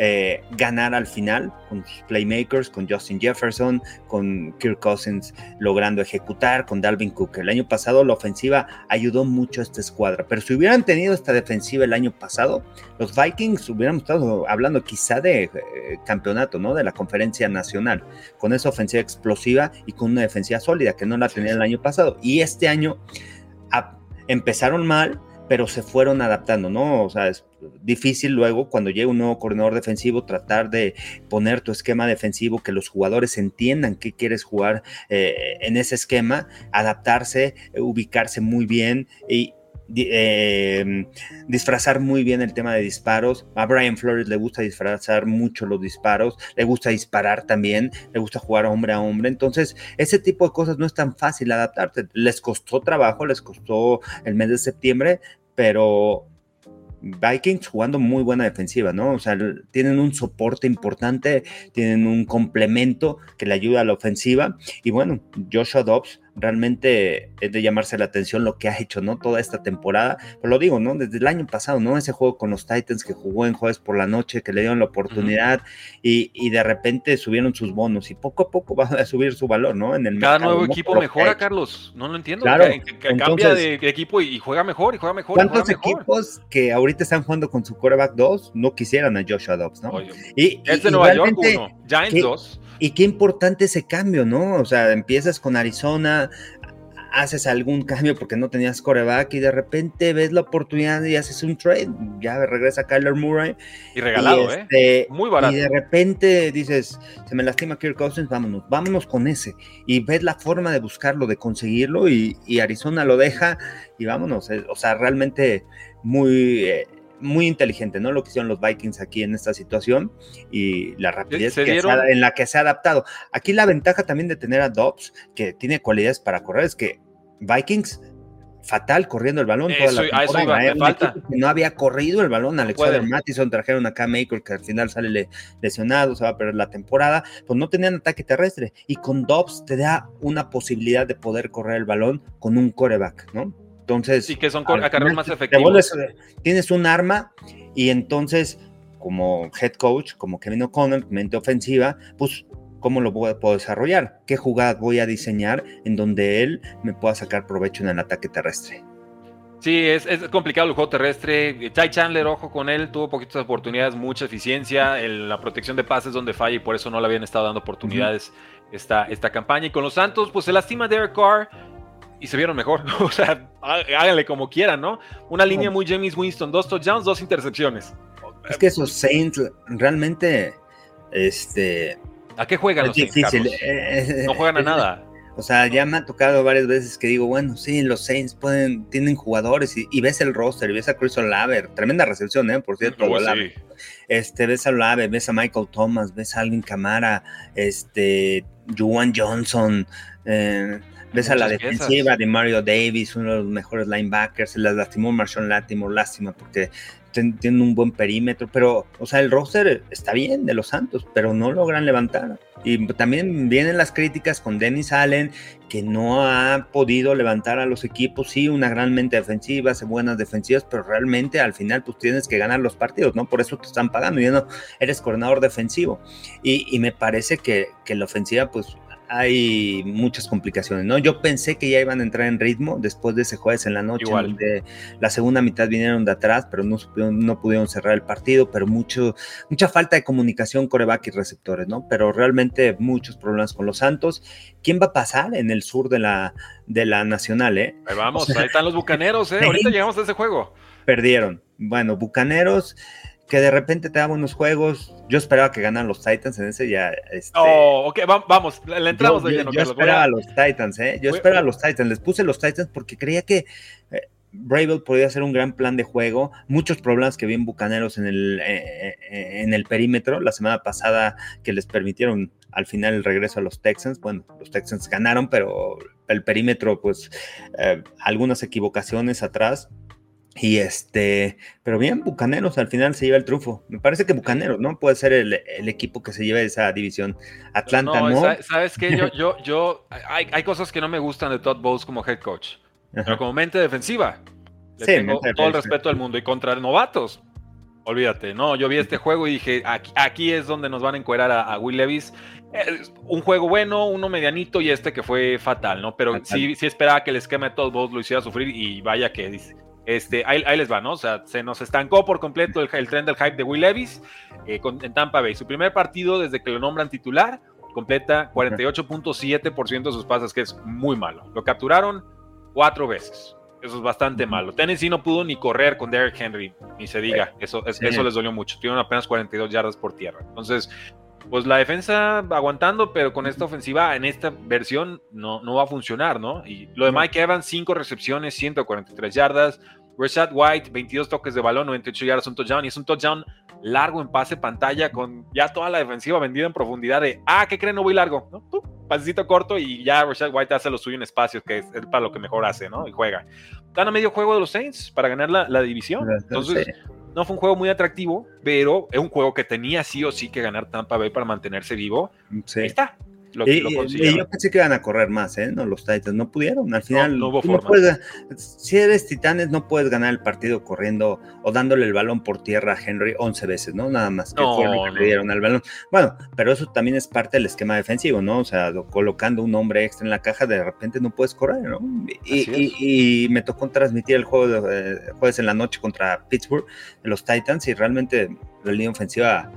eh, ganar al final con sus playmakers, con Justin Jefferson, con Kirk Cousins logrando ejecutar, con Dalvin Cook. El año pasado la ofensiva ayudó mucho a esta escuadra, pero si hubieran tenido esta defensiva el año pasado, los Vikings hubieran estado hablando quizá de eh, campeonato, ¿no? De la conferencia nacional, con esa ofensiva explosiva y con una defensiva sólida que no la tenía el año pasado. Y este año empezaron mal, pero se fueron adaptando, ¿no? O sea, es difícil luego cuando llega un nuevo coordinador defensivo tratar de poner tu esquema defensivo, que los jugadores entiendan qué quieres jugar eh, en ese esquema, adaptarse, ubicarse muy bien y, em, disfrazar muy bien el tema de disparos. A Brian Flores le gusta disfrazar mucho los disparos, le gusta disparar también, le gusta jugar hombre a hombre. Entonces, ese tipo de cosas no es tan fácil adaptarte. Les costó trabajo, les costó el mes de septiembre, pero Vikings jugando muy buena defensiva, ¿no? O sea, tienen un soporte importante, tienen un complemento que le ayuda a la ofensiva. Y bueno, Joshua Dobbs realmente es de llamarse la atención lo que ha hecho, ¿no? Toda esta temporada. Pero lo digo, ¿no? Desde el año pasado, ¿no? Ese juego con los Titans que jugó en jueves por la noche, que le dieron la oportunidad y, de repente subieron sus bonos y poco a poco va a subir su valor, ¿no? En el Cada nuevo equipo mejora, Carlos. No lo entiendo. Claro, cambia de equipo y juega mejor y juega mejor. ¿Cuántos equipos que ahorita están jugando con su quarterback 2 no quisieran a Joshua Dobbs, ¿no? y, es de Nueva York uno, Giants 2. Y qué importante ese cambio, ¿no? O sea, empiezas con Arizona, haces algún cambio porque no tenías coreback y de repente ves la oportunidad y haces un trade, ya regresa Kyler Murray. Y regalado, ¿eh? Este, Muy barato. Y de repente dices, se me lastima Kirk Cousins, vámonos, vámonos con ese. Y ves la forma de buscarlo, de conseguirlo y, Arizona lo deja y vámonos. O sea, realmente muy... Eh, muy inteligente, ¿no? Lo que hicieron los Vikings aquí en esta situación y la rapidez en la que se ha adaptado. Aquí la ventaja también de tener a Dobbs, que tiene cualidades para correr, es que Vikings fatal corriendo el balón toda la temporada. ¿eh? no había corrido el balón. Alexander Mattison trajeron a Cam Maker que al final sale lesionado, se va a perder la temporada. Pues no tenían ataque terrestre. Y con Dobbs te da una posibilidad de poder correr el balón con un coreback, ¿no? Entonces. Sí, que son acarreos más efectivos. tienes un arma y entonces, como head coach, como Kevin O'Connell, mente ofensiva, pues ¿cómo lo puedo desarrollar? ¿Qué jugada voy a diseñar en donde él me pueda sacar provecho en el ataque terrestre? Sí, es, complicado el juego terrestre. Ty Chandler, ojo con él, tuvo poquitas oportunidades, mucha eficiencia. la protección de pases donde falla y por eso no le habían estado dando oportunidades esta, esta campaña. Y con los Santos, pues se lastima Derek Carr y se vieron mejor. o sea, háganle como quieran, ¿no? Una línea muy James Winston, dos touchdowns, dos intercepciones. Es que esos Saints realmente, este... ¿A qué juegan los Saints, eh, no juegan a nada. O sea, ya me ha tocado varias veces que digo, bueno, sí, los Saints pueden, tienen jugadores y, ves el roster y ves a Chris Olave, tremenda recepción, ¿eh? Por cierto, oh, Este, ves a Olave, ves a Michael Thomas, ves a Alvin Camara, este, Juan Johnson, eh, Ves a la defensiva de Mario Davis, uno de los mejores linebackers, se las lastimó Marshall Latimore, lástima, porque tienen un buen perímetro, pero, o sea, el roster está bien de los Santos, pero no logran levantar. Y también vienen las críticas con Dennis Allen, que no ha podido levantar a los equipos. Sí, una gran mente defensiva, hace buenas defensivas, pero realmente al final pues tienes que ganar los partidos, ¿no? Por eso te están pagando, ya no eres coordinador defensivo. Y, y me parece que, que la ofensiva pues hay muchas complicaciones, ¿no? Yo pensé que ya iban a entrar en ritmo después de ese jueves en la noche, donde la segunda mitad vinieron de atrás, pero no, no pudieron cerrar el partido, pero mucho, mucha falta de comunicación coreback y receptores, ¿no? Pero realmente muchos problemas con los Santos. ¿Quién va a pasar en el sur de la, de la Nacional, eh? Ahí vamos, ahí están los Bucaneros, ¿eh? Ahorita llegamos a ese juego. Perdieron. Bueno, Bucaneros que de repente te da buenos juegos. Yo esperaba que ganaran los Titans en ese ya. Este, oh, ok, vamos, le entramos yo, yo, esperaba a... los Titans, ¿eh? Yo esperaba a los Titans. Les puse los Titans porque creía que eh, Bravel podía hacer un gran plan de juego. Muchos problemas que vi en Bucaneros en el, eh, eh, en el perímetro la semana pasada que les permitieron al final el regreso a los Texans. Bueno, los Texans ganaron, pero el perímetro, pues, algunas equivocaciones atrás y este, pero bien, Bucaneros al final se lleva el trufo. Me parece que Bucaneros, ¿no? Puede ser el, equipo que se lleve esa división. Atlanta, ¿no? ¿Sabes qué? Yo, yo, yo, hay, hay, cosas que no me gustan de Todd Bowles como head coach. Pero como mente defensiva, le tengo todo el respeto del mundo. Y contra novatos, olvídate, no, yo vi este juego y dije, aquí, aquí es donde nos van a encuerar a, Will Levis. un juego bueno, uno medianito y este que fue fatal, ¿no? Pero sí, sí esperaba que el esquema de Todd Bowles lo hiciera sufrir y vaya que dice este, ahí, les va, ¿no? O sea, se nos estancó por completo el, tren del hype de Will Levis eh, en Tampa Bay. Su primer partido desde que lo nombran titular, completa 48.7% de sus pases, que es muy malo. Lo capturaron cuatro veces. Eso es bastante malo. Tennessee no pudo ni correr con Derrick Henry, ni se diga. Eso, eso les dolió mucho. Tuvieron apenas 42 yardas por tierra. Entonces, pues la defensa aguantando, pero con esta ofensiva en esta versión no, no va a funcionar, ¿no? Y lo de Mike Evans, 5 recepciones, 143 yardas. Rashad White, 22 toques de balón, 98 yardas, un touchdown. Y es un touchdown largo en pase pantalla con ya toda la defensiva vendida en profundidad de, ah, ¿qué creen? No voy largo, ¿no? pasecito corto y ya Rashad White hace lo suyo en espacios, que es, para lo que mejor hace, ¿no? Y juega. Están a medio juego de los Saints para ganar la, la división. Entonces, no fue un juego muy atractivo, pero es un juego que tenía sí o sí que ganar Tampa Bay para mantenerse vivo. Ahí está y, yo pensé que iban a correr más, ¿eh? No, los Titans no pudieron. Al final, no, puedes, si eres Titanes, no puedes ganar el partido corriendo o dándole el balón por tierra a Henry 11 veces, ¿no? Nada más que fue lo que le dieron al balón. Bueno, pero eso también es parte del esquema defensivo, ¿no? O sea, colocando un hombre extra en la caja, de repente no puedes correr, ¿no? Y, me tocó transmitir el juego de eh, jueves en la noche contra Pittsburgh, los Titans, y realmente la línea ofensiva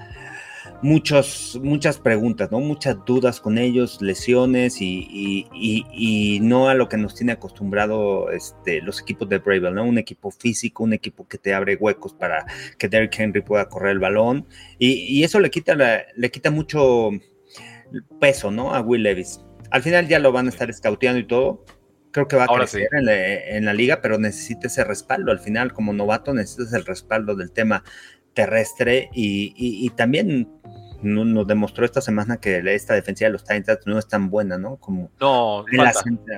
muchos, muchas preguntas, ¿no? Muchas dudas con ellos, lesiones y, no a lo que nos tiene acostumbrado este, los equipos de Bravel, ¿no? Un equipo físico, un equipo que te abre huecos para que Derrick Henry pueda correr el balón y, eso le quita, le quita mucho peso, ¿no? A Will Levis. Al final ya lo van a estar escauteando y todo. Creo que va a crecer en, la, liga, pero necesita ese respaldo. Al final, como novato, necesitas el respaldo del tema terrestre y, también nos demostró esta semana que esta defensiva de los Titans no es tan buena, ¿no? Como, no,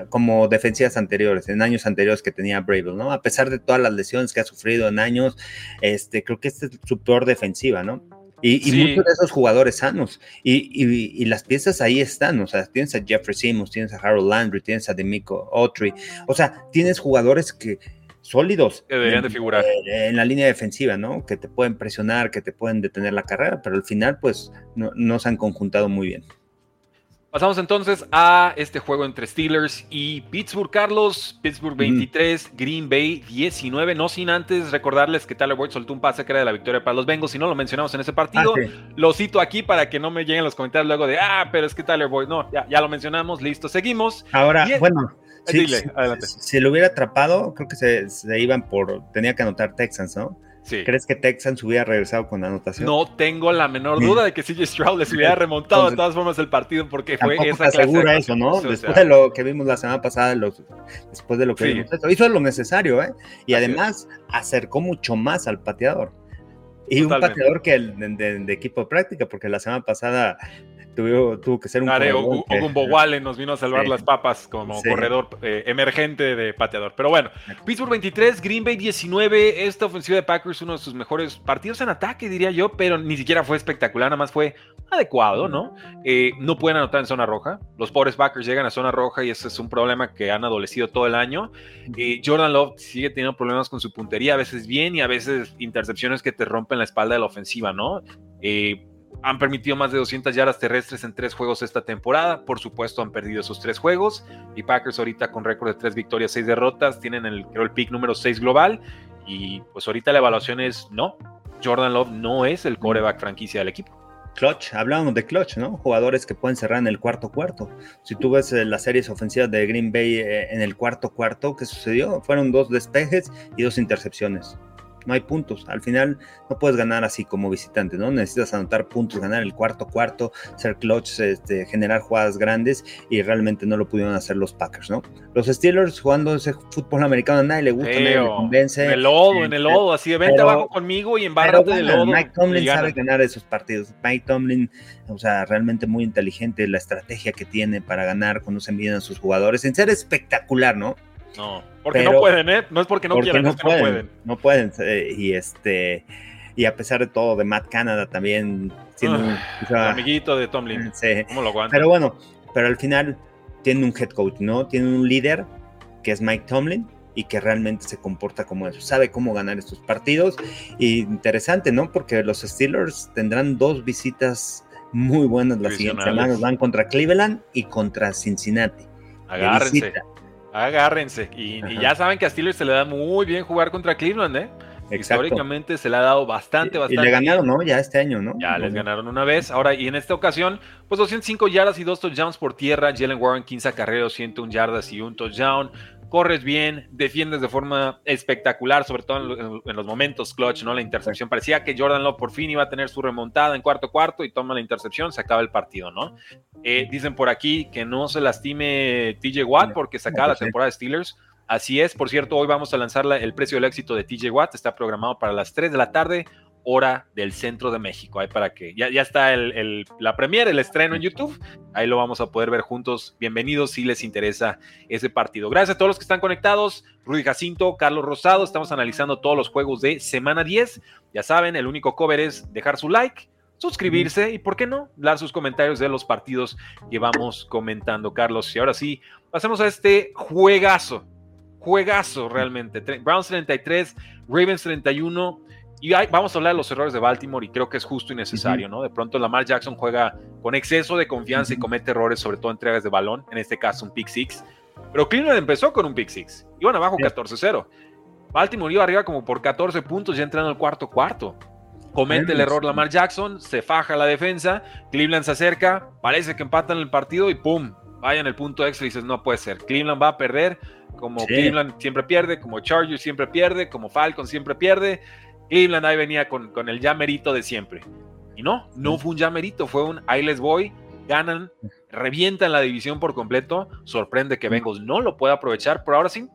como defensivas anteriores, en años anteriores que tenía Bravel, ¿no? A pesar de todas las lesiones que ha sufrido en años, este, creo que esta es su peor defensiva, ¿no? Y, muchos de esos jugadores sanos. Y, las piezas ahí están. O sea, tienes a Jeffrey Simmons, tienes a Harold Landry, tienes a Demico Autry. O sea, tienes jugadores que sólidos. Que deberían de figurar. En la línea defensiva, ¿no? Que te pueden presionar, que te pueden detener la carrera, pero al final, pues, no, se han conjuntado muy bien. Pasamos entonces a este juego entre Steelers y Pittsburgh, Carlos. Pittsburgh 23, Green Bay 19. No sin antes recordarles que Tyler Boyd soltó un pase que era de la victoria para los Bengals. Si no lo mencionamos en ese partido, ah, lo cito aquí para que no me lleguen los comentarios luego de, ah, pero es que Tyler Boyd, no, ya, ya lo mencionamos, listo, seguimos. Ahora, bueno, si, lo hubiera atrapado, creo que se, iban por. Tenía que anotar Texans, ¿no? Sí. ¿Crees que Texans hubiera regresado con la anotación? No tengo la menor duda de que CJ Stroud les hubiera remontado de todas formas el partido porque fue esa clase asegura eso, ¿no? después de lo que vimos la semana pasada, después de lo que vimos, hizo lo necesario, ¿eh? Y además acercó mucho más al pateador. Y un pateador que el de, equipo de práctica, porque la semana pasada tuvo, tuvo que ser un corredor. nos vino a salvar las papas como corredor eh, emergente de pateador. Pero bueno, Pittsburgh 23, Green Bay 19. Esta ofensiva de Packers, uno de sus mejores partidos en ataque, diría yo, pero ni siquiera fue espectacular, nada más fue adecuado, ¿no? Eh, no pueden anotar en zona roja. Los pobres Packers llegan a zona roja y ese es un problema que han adolecido todo el año. Eh, Jordan Love sigue teniendo problemas con su puntería, a veces bien y a veces intercepciones que te rompen la espalda de la ofensiva, ¿no? Eh, han permitido más de 200 yardas terrestres en tres juegos esta temporada. Por supuesto, han perdido esos tres juegos. Y Packers ahorita con récord de tres victorias, seis derrotas, tienen el, creo, el pick número 6 global. Y pues ahorita la evaluación es no. Jordan Love no es el coreback franquicia del equipo. Clutch, hablábamos de clutch, ¿no? Jugadores que pueden cerrar en el cuarto cuarto. Si tú ves eh, las series ofensivas de Green Bay eh, en el cuarto cuarto, ¿qué sucedió? Fueron dos despejes y dos intercepciones no hay puntos. Al final no puedes ganar así como visitante, ¿no? Necesitas anotar puntos, ganar el cuarto cuarto, ser clutch, este, generar jugadas grandes y realmente no lo pudieron hacer los Packers, ¿no? Los Steelers jugando ese fútbol americano a nadie le gusta, nadie le convence. En el lodo, en el este, lodo, así de vente abajo conmigo y embárrate del lodo. Mike Tomlin sabe ganar esos partidos. Mike Tomlin, o sea, realmente muy inteligente la estrategia que tiene para ganar, conoce bien a sus jugadores, en ser espectacular, ¿no? No, porque no pueden, ¿eh? No es porque no quieran, es que no pueden. No pueden. Eh, y este y a pesar de todo, de Matt Canada también siendo un, amiguito de Tomlin. Sí. ¿Cómo lo aguanta? Pero bueno, pero al final tiene un head coach, ¿no? Tiene un líder que es Mike Tomlin y que realmente se comporta como eso, sabe cómo ganar estos partidos. Y interesante, ¿no? Porque los Steelers tendrán dos visitas muy buenas las siguientes semanas. Van contra Cleveland y contra Cincinnati. Agárrense. Agárrense. Y, ya saben que a Steelers se le da muy bien jugar contra Cleveland, ¿eh? Históricamente se le ha dado bastante, bastante. Y le ganaron, ¿no? Ya este año, ¿no? Ya les ganaron una vez. Ahora, y en esta ocasión, pues 205 yardas y dos touchdowns por tierra. Jalen Warren, 15 carreros, 101 yardas y un touchdown corres bien, defiendes de forma espectacular, sobre todo en, los momentos clutch, ¿no? La intercepción. Parecía que Jordan Love por fin iba a tener su remontada en cuarto cuarto y toma la intercepción, se acaba el partido, ¿no? Eh, dicen por aquí que no se lastime TJ Watt porque se acaba la temporada de Steelers. Así es, por cierto, hoy vamos a lanzar el precio del éxito de TJ Watt, está programado para las 3 de la tarde hora del centro de México. Ahí para que ya, ya está el, la premiere, el estreno en YouTube. Ahí lo vamos a poder ver juntos. Bienvenidos si les interesa ese partido. Gracias a todos los que están conectados. Rudy Jacinto, Carlos Rosado. Estamos analizando todos los juegos de semana 10. Ya saben, el único cover es dejar su like, suscribirse y, ¿por qué no?, dar sus comentarios de los partidos que vamos comentando, Carlos. Y ahora sí, pasemos a este juegazo. Juegazo realmente. Browns 33, Ravens 31 y vamos a hablar de los errores de Baltimore y creo que es justo y necesario, ¿no? De pronto Lamar Jackson juega con exceso de confianza y comete errores, sobre todo entregas de balón, en este caso un pick six. Pero Cleveland empezó con un pick six. Iban abajo 14-0. Baltimore iba arriba como por 14 puntos ya entrando al cuarto cuarto. Comete el error Lamar Jackson, se faja la defensa, Cleveland se acerca, parece que empatan el partido y ¡pum! Vayan el punto extra y dices, no puede ser. Cleveland va a perder, como Cleveland siempre pierde, como Chargers siempre pierde, como Falcon siempre pierde. Cleveland ahí venía con, con el llamerito de siempre. Y no, no fue un llamerito, fue un ahí les voy, ganan, revientan la división por completo. Sorprende que Bengals no lo pueda aprovechar, pero ahora sí,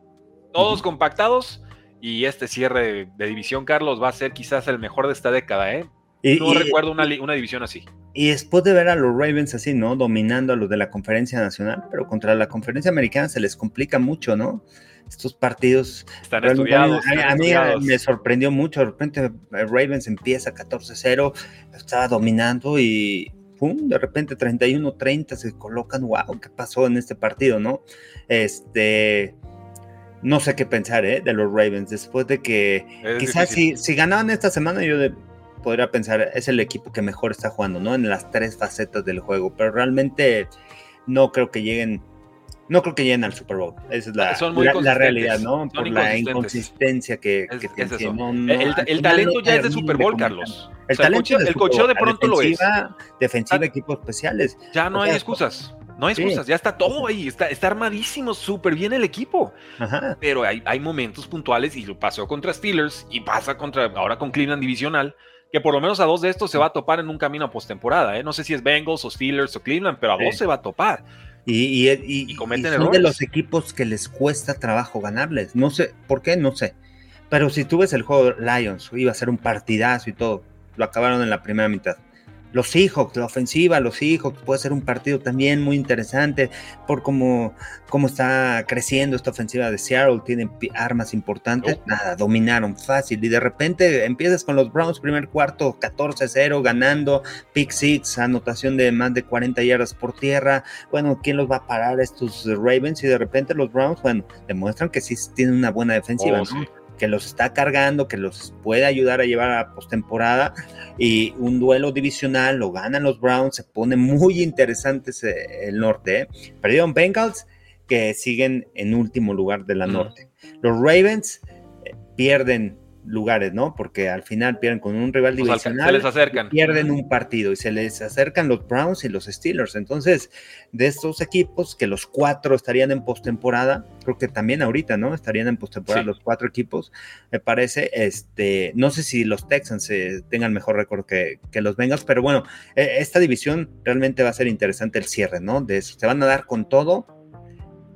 todos compactados. Y este cierre de, división, Carlos, va a ser quizás el mejor de esta década, ¿eh? no recuerdo una, una, división así. Y después de ver a los Ravens así, ¿no? Dominando a los de la conferencia nacional, pero contra la conferencia americana se les complica mucho, ¿no? Estos partidos. Están estudiados. A, mí me sorprendió mucho. De repente eh, Ravens empieza 14-0, estaba dominando y ¡pum! De repente 31-30 se colocan. ¡Wow! ¿Qué pasó en este partido, no? Este. No sé qué pensar, ¿eh? De los Ravens. Después de que. quizás si, si, ganaban esta semana, yo podría pensar, es el equipo que mejor está jugando, ¿no? En las tres facetas del juego. Pero realmente no creo que lleguen no creo que lleguen al Super Bowl. Esa es la, realidad, ¿no? Por la inconsistencia que, tiene. el, talento ya es de Super Bowl, Carlos. El talento el, cocheo de pronto lo es. Defensiva, equipos especiales. Ya no hay excusas. No hay excusas, ya está todo ahí, está, está armadísimo, súper bien el equipo. Pero hay, hay momentos puntuales y lo pasó contra Steelers y pasa contra ahora con Cleveland divisional, que por lo menos a dos de estos se va a topar en un camino a postemporada. ¿eh? No sé si es Bengals o Steelers o Cleveland, pero a dos se va a topar. Y, y, son de los equipos que les cuesta trabajo ganarles. No sé, ¿por qué? No sé. Pero si tú ves el juego Lions, iba a ser un partidazo y todo, lo acabaron en la primera mitad. Los Seahawks, la ofensiva, los Seahawks puede ser un partido también muy interesante por cómo, cómo está creciendo esta ofensiva de Seattle, tienen armas importantes, nada, dominaron fácil y de repente empiezas con los Browns primer cuarto 14-0 ganando, pick six, anotación de más de 40 yardas por tierra, bueno, ¿quién los va a parar estos Ravens? Y de repente los Browns, bueno, demuestran que sí tienen una buena defensiva, oh, ¿no? Que los está cargando, que los puede ayudar a llevar a postemporada y un duelo divisional lo ganan los Browns, se pone muy interesante el norte. ¿eh? Perdieron Bengals que siguen en último lugar de la norte. Los Ravens eh, pierden lugares, ¿no? Porque al final pierden con un rival divisional. Se les acercan. Pierden un partido y se les acercan los Browns y los Steelers. Entonces, de estos equipos, que los cuatro estarían en postemporada, creo que también ahorita, ¿no? Estarían en postemporada los cuatro equipos, me parece. Este, no sé si los Texans eh, tengan mejor récord que, que, los Bengals, pero bueno, e, esta división realmente va a ser interesante el cierre, ¿no? De eso. Se van a dar con todo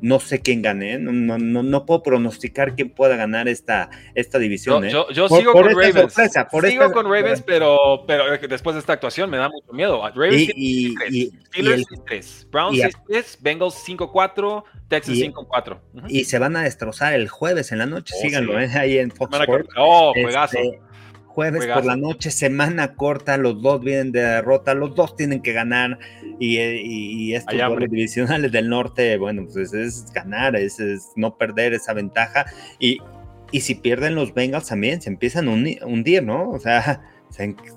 no sé quién gane, ¿eh? no, no, no, puedo pronosticar quién pueda ganar esta, esta división. ¿eh? Yo, yo sigo con Ravens. sigo con Ravens, pero, pero después de esta actuación me da mucho miedo. Ravens y, y, Steelers 3, Browns 6-3, Bengals 5-4, Texas 5-4. Y se van a destrozar el jueves en la noche, oh, síganlo ¿eh? ahí en Fox Sports. Oh, juegazo. Este, jueves por la noche, semana corta, los dos vienen de derrota, los dos tienen que ganar y, y, estos divisionales del norte, bueno, pues es ganar, es, no perder esa ventaja y, y si pierden los Bengals también se empiezan a hundir, ¿no? O sea,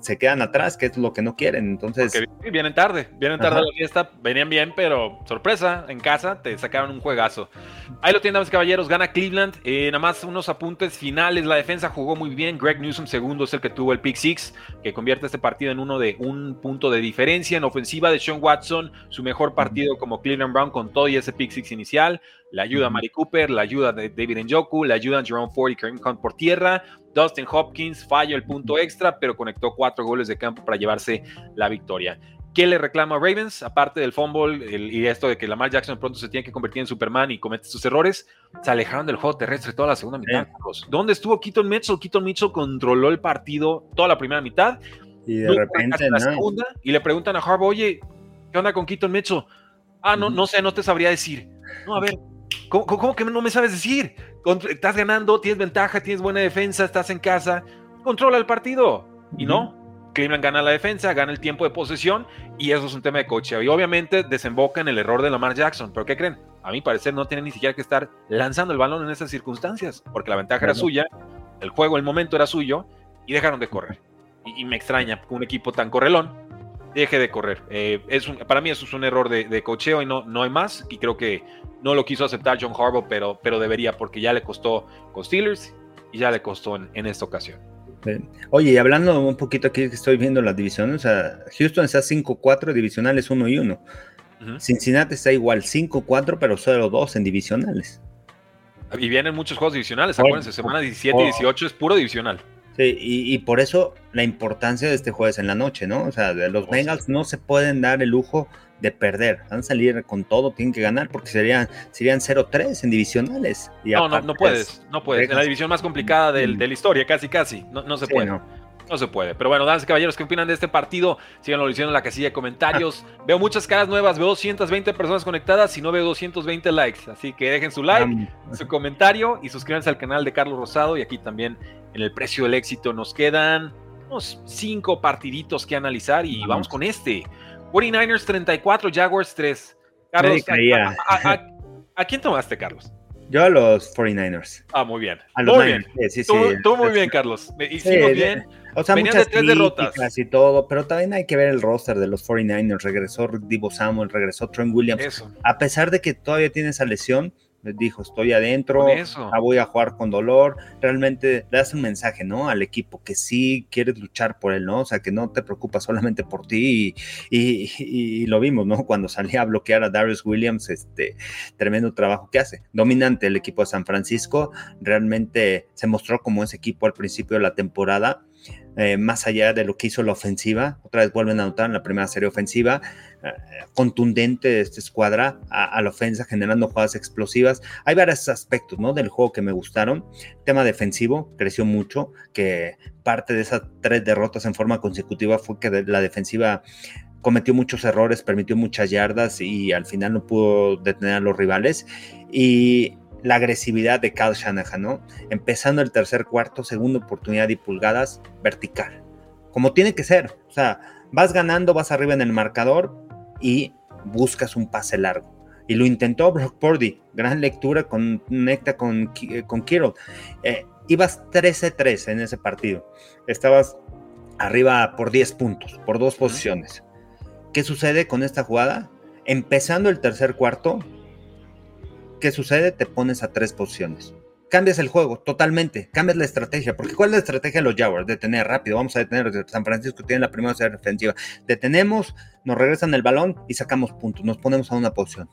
se, quedan atrás, que es lo que no quieren. Entonces. vienen tarde, vienen tarde a la fiesta, venían bien, pero sorpresa, en casa te sacaron un juegazo. Ahí lo tienen, damas caballeros, gana Cleveland. Eh, nada más unos apuntes finales. La defensa jugó muy bien. Greg Newsom, segundo, es el que tuvo el pick six, que convierte este partido en uno de un punto de diferencia. En ofensiva de Sean Watson, su mejor partido como Cleveland Brown con todo y ese pick six inicial. La ayuda a Mari Cooper, la ayuda de David Njoku, la ayuda a Jerome Ford y Kareem Hunt por tierra. Dustin Hopkins falló el punto extra, pero conectó cuatro goles de campo para llevarse la victoria. ¿Qué le reclama a Ravens? Aparte del fumble y esto de que Lamar Jackson pronto se tiene que convertir en Superman y comete sus errores, se alejaron del juego terrestre toda la segunda mitad. ¿Dónde estuvo Keaton Mitchell? Keaton Mitchell controló el partido toda la primera mitad. Y de repente, la segunda, y le preguntan a Harbaugh, oye, ¿qué onda con Keaton Mitchell? Ah, no, no sé, no te sabría decir. No, a ver, ¿Cómo, que no me sabes decir? Estás ganando, tienes ventaja, tienes buena defensa, estás en casa, controla el partido. Y no, Cleveland gana la defensa, gana el tiempo de posesión y eso es un tema de coche. Y obviamente desemboca en el error de Lamar Jackson. ¿Pero qué creen? A mi parecer no tiene ni siquiera que estar lanzando el balón en esas circunstancias, porque la ventaja era suya, el juego, el momento era suyo y dejaron de correr. Y, me extraña un equipo tan correlón deje de correr. Eh, es para mí eso es un error de, de, cocheo y no, no hay más. Y creo que no lo quiso aceptar John Harbaugh, pero, pero debería, porque ya le costó con Steelers y ya le costó en, esta ocasión. Oye, y hablando un poquito aquí que estoy viendo las divisiones, o sea, Houston está 5-4, divisionales 1 y 1. Cincinnati está igual 5-4, pero solo 2 en divisionales. Y vienen muchos juegos divisionales, acuérdense, semana 17 y 18 es puro divisional. Sí, y, por eso la importancia de este jueves en la noche, ¿no? O sea, los Bengals no se pueden dar el lujo de perder. Van a salir con todo, tienen que ganar porque serían, serían 0-3 en divisionales. no, no, no puedes, no puedes. En la división más complicada de la historia, casi, casi. No, no se puede. No. Se puede. Pero bueno, damas y caballeros, ¿qué opinan de este partido? Síganlo diciendo en la casilla de comentarios. veo muchas caras nuevas, veo 220 personas conectadas y no veo 220 likes. Así que dejen su like, su comentario y suscríbanse al canal de Carlos Rosado. Y aquí también en el precio del éxito nos quedan unos 5 partiditos que analizar y vamos con este. 49ers 34, Jaguars 3. Carlos, a, quién tomaste, Carlos? Yo a los 49ers. Ah, muy bien. muy bien. Sí, sí, tú, muy bien, Carlos. Hicimos bien. O sea, Venían muchas de tres derrotas. y todo, pero también hay que ver el roster de los 49ers. Regresó Divo Samuel, regresó Trent Williams. A pesar de que todavía tiene esa lesión, dijo, estoy adentro, voy a jugar con dolor, realmente le das un mensaje, ¿no? Al equipo que sí quieres luchar por él, ¿no? O sea, que no te preocupas solamente por ti y, lo vimos, ¿no? Cuando salía a bloquear a Darius Williams, este tremendo trabajo que hace. Dominante el equipo de San Francisco, realmente se mostró como ese equipo al principio de la temporada eh, más allá de lo que hizo la ofensiva. Otra vez vuelven a anotar en la primera serie ofensiva. Eh, contundente de esta escuadra a, la ofensa, generando jugadas explosivas. Hay varios aspectos ¿no? del juego que me gustaron. tema defensivo creció mucho, que parte de esas tres derrotas en forma consecutiva fue que la defensiva cometió muchos errores, permitió muchas yardas y al final no pudo detener a los rivales. Y la agresividad de Kyle Shanahan, ¿no? Empezando el tercer cuarto, segunda oportunidad y pulgadas vertical. Como tiene que ser. O sea, vas ganando, vas arriba en el marcador y buscas un pase largo. Y lo intentó Brock Purdy. Gran lectura, conecta con, con Kiro. Eh, ibas 13-3 en ese partido. Estabas arriba por 10 puntos, por dos posiciones. ¿Qué sucede con esta jugada? Empezando el tercer cuarto, ¿qué sucede? Te pones a tres posiciones. Cambias el juego totalmente, cambias la estrategia, porque ¿cuál es la estrategia de los Jaguars? Detener rápido, vamos a detener. San Francisco tiene la primera serie defensiva. Detenemos, nos regresan el balón y sacamos puntos, nos ponemos a una posición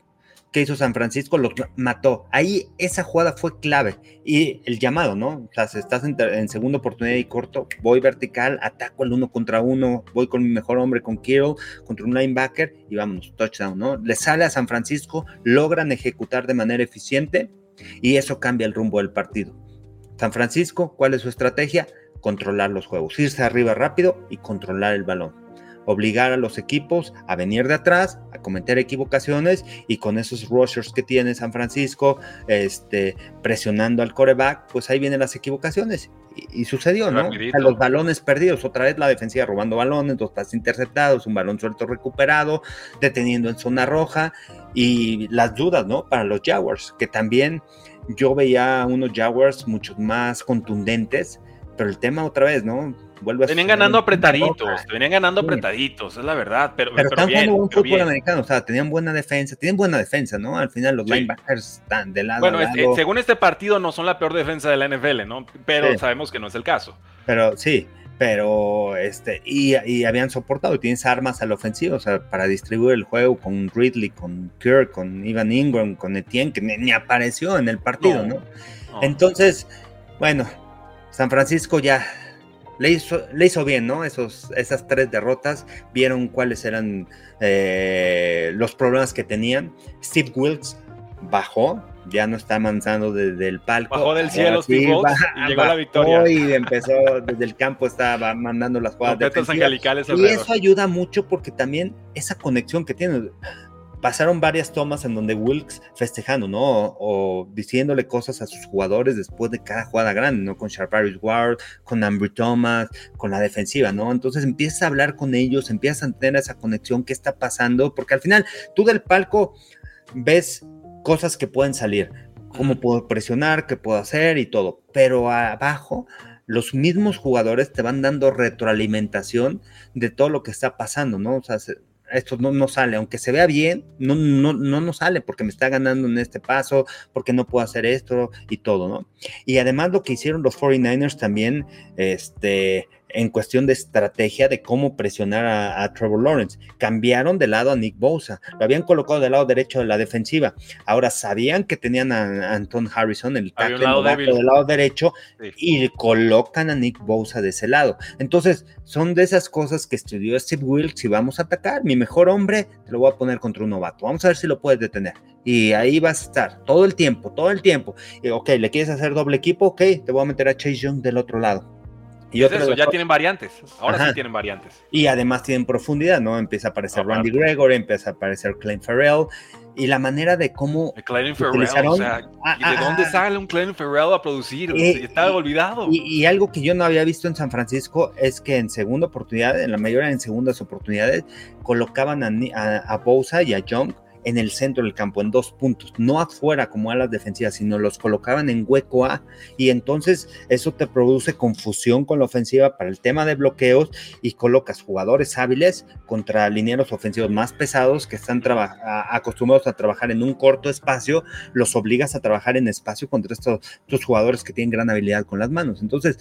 que hizo San Francisco los mató. Ahí esa jugada fue clave. Y el llamado, ¿no? O sea, si estás en, segunda oportunidad y corto, voy vertical, ataco el uno contra uno, voy con mi mejor hombre, con Kittle, contra un linebacker y vámonos, touchdown, ¿no? Le sale a San Francisco, logran ejecutar de manera eficiente y eso cambia el rumbo del partido. San Francisco, ¿cuál es su estrategia? Controlar los juegos, irse arriba rápido y controlar el balón obligar a los equipos a venir de atrás, a cometer equivocaciones y con esos rushers que tiene San Francisco, este, presionando al coreback, pues ahí vienen las equivocaciones. Y, sucedió, ¿no? A los balones perdidos, otra vez la defensiva robando balones, dos pases interceptados, un balón suelto recuperado, deteniendo en zona roja y las dudas, ¿no? Para los Jaguars, que también yo veía unos Jaguars mucho más contundentes, pero el tema otra vez, ¿no? Venían ganando apretaditos, venían ganando apretaditos, es la verdad. Pero, pero, están jugando un fútbol americano, o sea, tenían buena defensa, tienen buena defensa, ¿no? Al final los linebackers están de lado. Bueno, según este partido no son la peor defensa de la NFL, ¿no? Pero sabemos que no es el caso. Pero sí, pero este, y, y, habían soportado, y tienes armas al ofensivo, o sea, para distribuir el juego con Ridley, con Kirk, con Ivan Ingram, con Etienne, que ni, apareció en el partido, ¿no? Entonces, bueno, San Francisco ya le hizo, le hizo bien, ¿no? Esos, esas tres derrotas, vieron cuáles eran eh, los problemas que tenían. Steve Wilkes bajó, ya no está avanzando desde el palco. Bajó del cielo Steve Wilkes y llegó a la victoria. Y empezó desde el campo, estaba mandando las jugadas. Angelicales y eso ayuda mucho porque también esa conexión que tiene pasaron varias tomas en donde Wilkes festejando, ¿no? O, diciéndole cosas a sus jugadores después de cada jugada grande, ¿no? Con Sharparius Ward, con Ambry Thomas, con la defensiva, ¿no? Entonces empiezas a hablar con ellos, empiezas a tener esa conexión, qué está pasando, porque al final tú del palco ves cosas que pueden salir, cómo puedo presionar, qué puedo hacer y todo, pero abajo los mismos jugadores te van dando retroalimentación de todo lo que está pasando, ¿no? O sea, esto no, no sale, aunque se vea bien, no, no, no nos sale porque me está ganando en este paso, porque no puedo hacer esto y todo, ¿no? Y además lo que hicieron los 49ers también, este, en cuestión de estrategia de cómo presionar a, Trevor Lawrence. Cambiaron de lado a Nick Bosa, lo habían colocado del lado derecho de la defensiva. Ahora sabían que tenían a, Anton Harrison, el tackle del lado derecho, y colocan a Nick Bosa de ese lado. Entonces, son de esas cosas que estudió Steve Wilkes y vamos a atacar. Mi mejor hombre te lo voy a poner contra un novato. Vamos a ver si lo puedes detener. Y ahí vas a estar todo el tiempo, todo el tiempo. Y, ok, ¿le quieres hacer doble equipo? Ok, te voy a meter a Chase Young del otro lado y eso, ya tienen variantes. Ahora sí tienen variantes. Y además tienen profundidad, ¿no? Empieza a aparecer Randy Gregory, empieza a aparecer Clint Farrell. Y la manera de cómo. Farrell, o sea, ah, ¿de dónde ah, sale un Clint Farrell a producir? Eh, Estaba olvidado. Y, algo que yo no había visto en San Francisco es que en segunda oportunidad, en la mayoría en segundas oportunidades, colocaban a, a, a Bosa y a Young en el centro del campo, en dos puntos, no afuera como alas defensivas, sino los colocaban en hueco A y entonces eso te produce confusión con la ofensiva para el tema de bloqueos y colocas jugadores hábiles contra linieros ofensivos más pesados que están acostumbrados a trabajar en un corto espacio, los obligas a trabajar en espacio contra estos, estos jugadores que tienen gran habilidad con las manos. Entonces,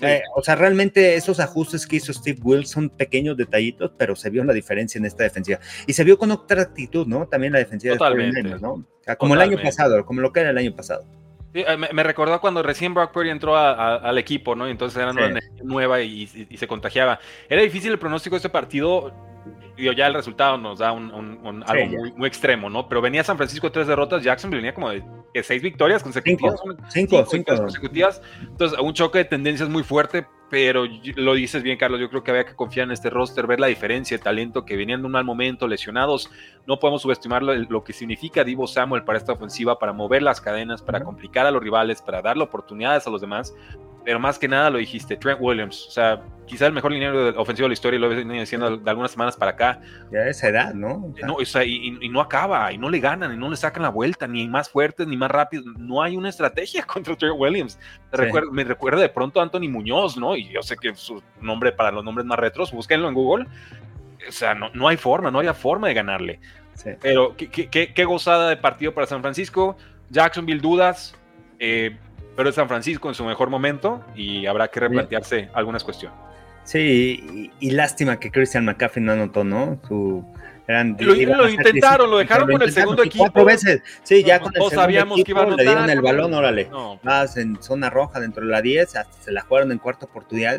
eh, o sea, realmente esos ajustes que hizo Steve Wilson son pequeños detallitos, pero se vio la diferencia en esta defensiva. Y se vio con otra actitud, ¿no? También la defensiva de ¿no? como el año pasado, como lo que era el año pasado. Eh, me, recordó cuando recién Brock Purdy entró al equipo, ¿no? Y entonces era una nueva y, se contagiaba. Era difícil el pronóstico de este partido. Digo, ya el resultado nos da un, algo muy, extremo, ¿no? Pero venía San Francisco de tres derrotas, Jackson venía como de seis victorias consecutivas. Cinco, cinco, consecutivas. Entonces, un choque de tendencias muy fuerte, pero lo dices bien, Carlos. Yo creo que había que confiar en este roster, ver la diferencia, el talento que venían de un mal momento, lesionados. No podemos subestimar lo, que significa Divo Samuel para esta ofensiva, para mover las cadenas, para complicar a los rivales, para darle oportunidades a los demás pero más que nada lo dijiste, Trent Williams, o sea, quizá el mejor liniero ofensivo de la historia, lo venido diciendo de algunas semanas para acá. Ya esa edad, ¿no? O sea, y, no acaba, y no le ganan, y no le sacan la vuelta, ni más fuertes, ni más rápido, no hay una estrategia contra Trent Williams. me recuerda de pronto a Anthony Muñoz, ¿no? Y yo sé que su nombre para los nombres más retros, búsquenlo en Google. O sea, no, no hay forma, no había forma de ganarle. Pero qué, qué, qué, gozada de partido para San Francisco. Jacksonville dudas. Eh, pero es San Francisco en su mejor momento y habrá que replantearse algunas cuestiones. Sí, y, lástima que Christian McCaffrey no anotó, ¿no? Su, lo, intentaron, lo dejaron con el segundo equipo. Cuatro veces. Sí, ya con el sabíamos que iba a anotar, Le dieron el balón, órale. No. Vas en zona roja dentro de la 10, hasta se la jugaron en cuarta oportunidad.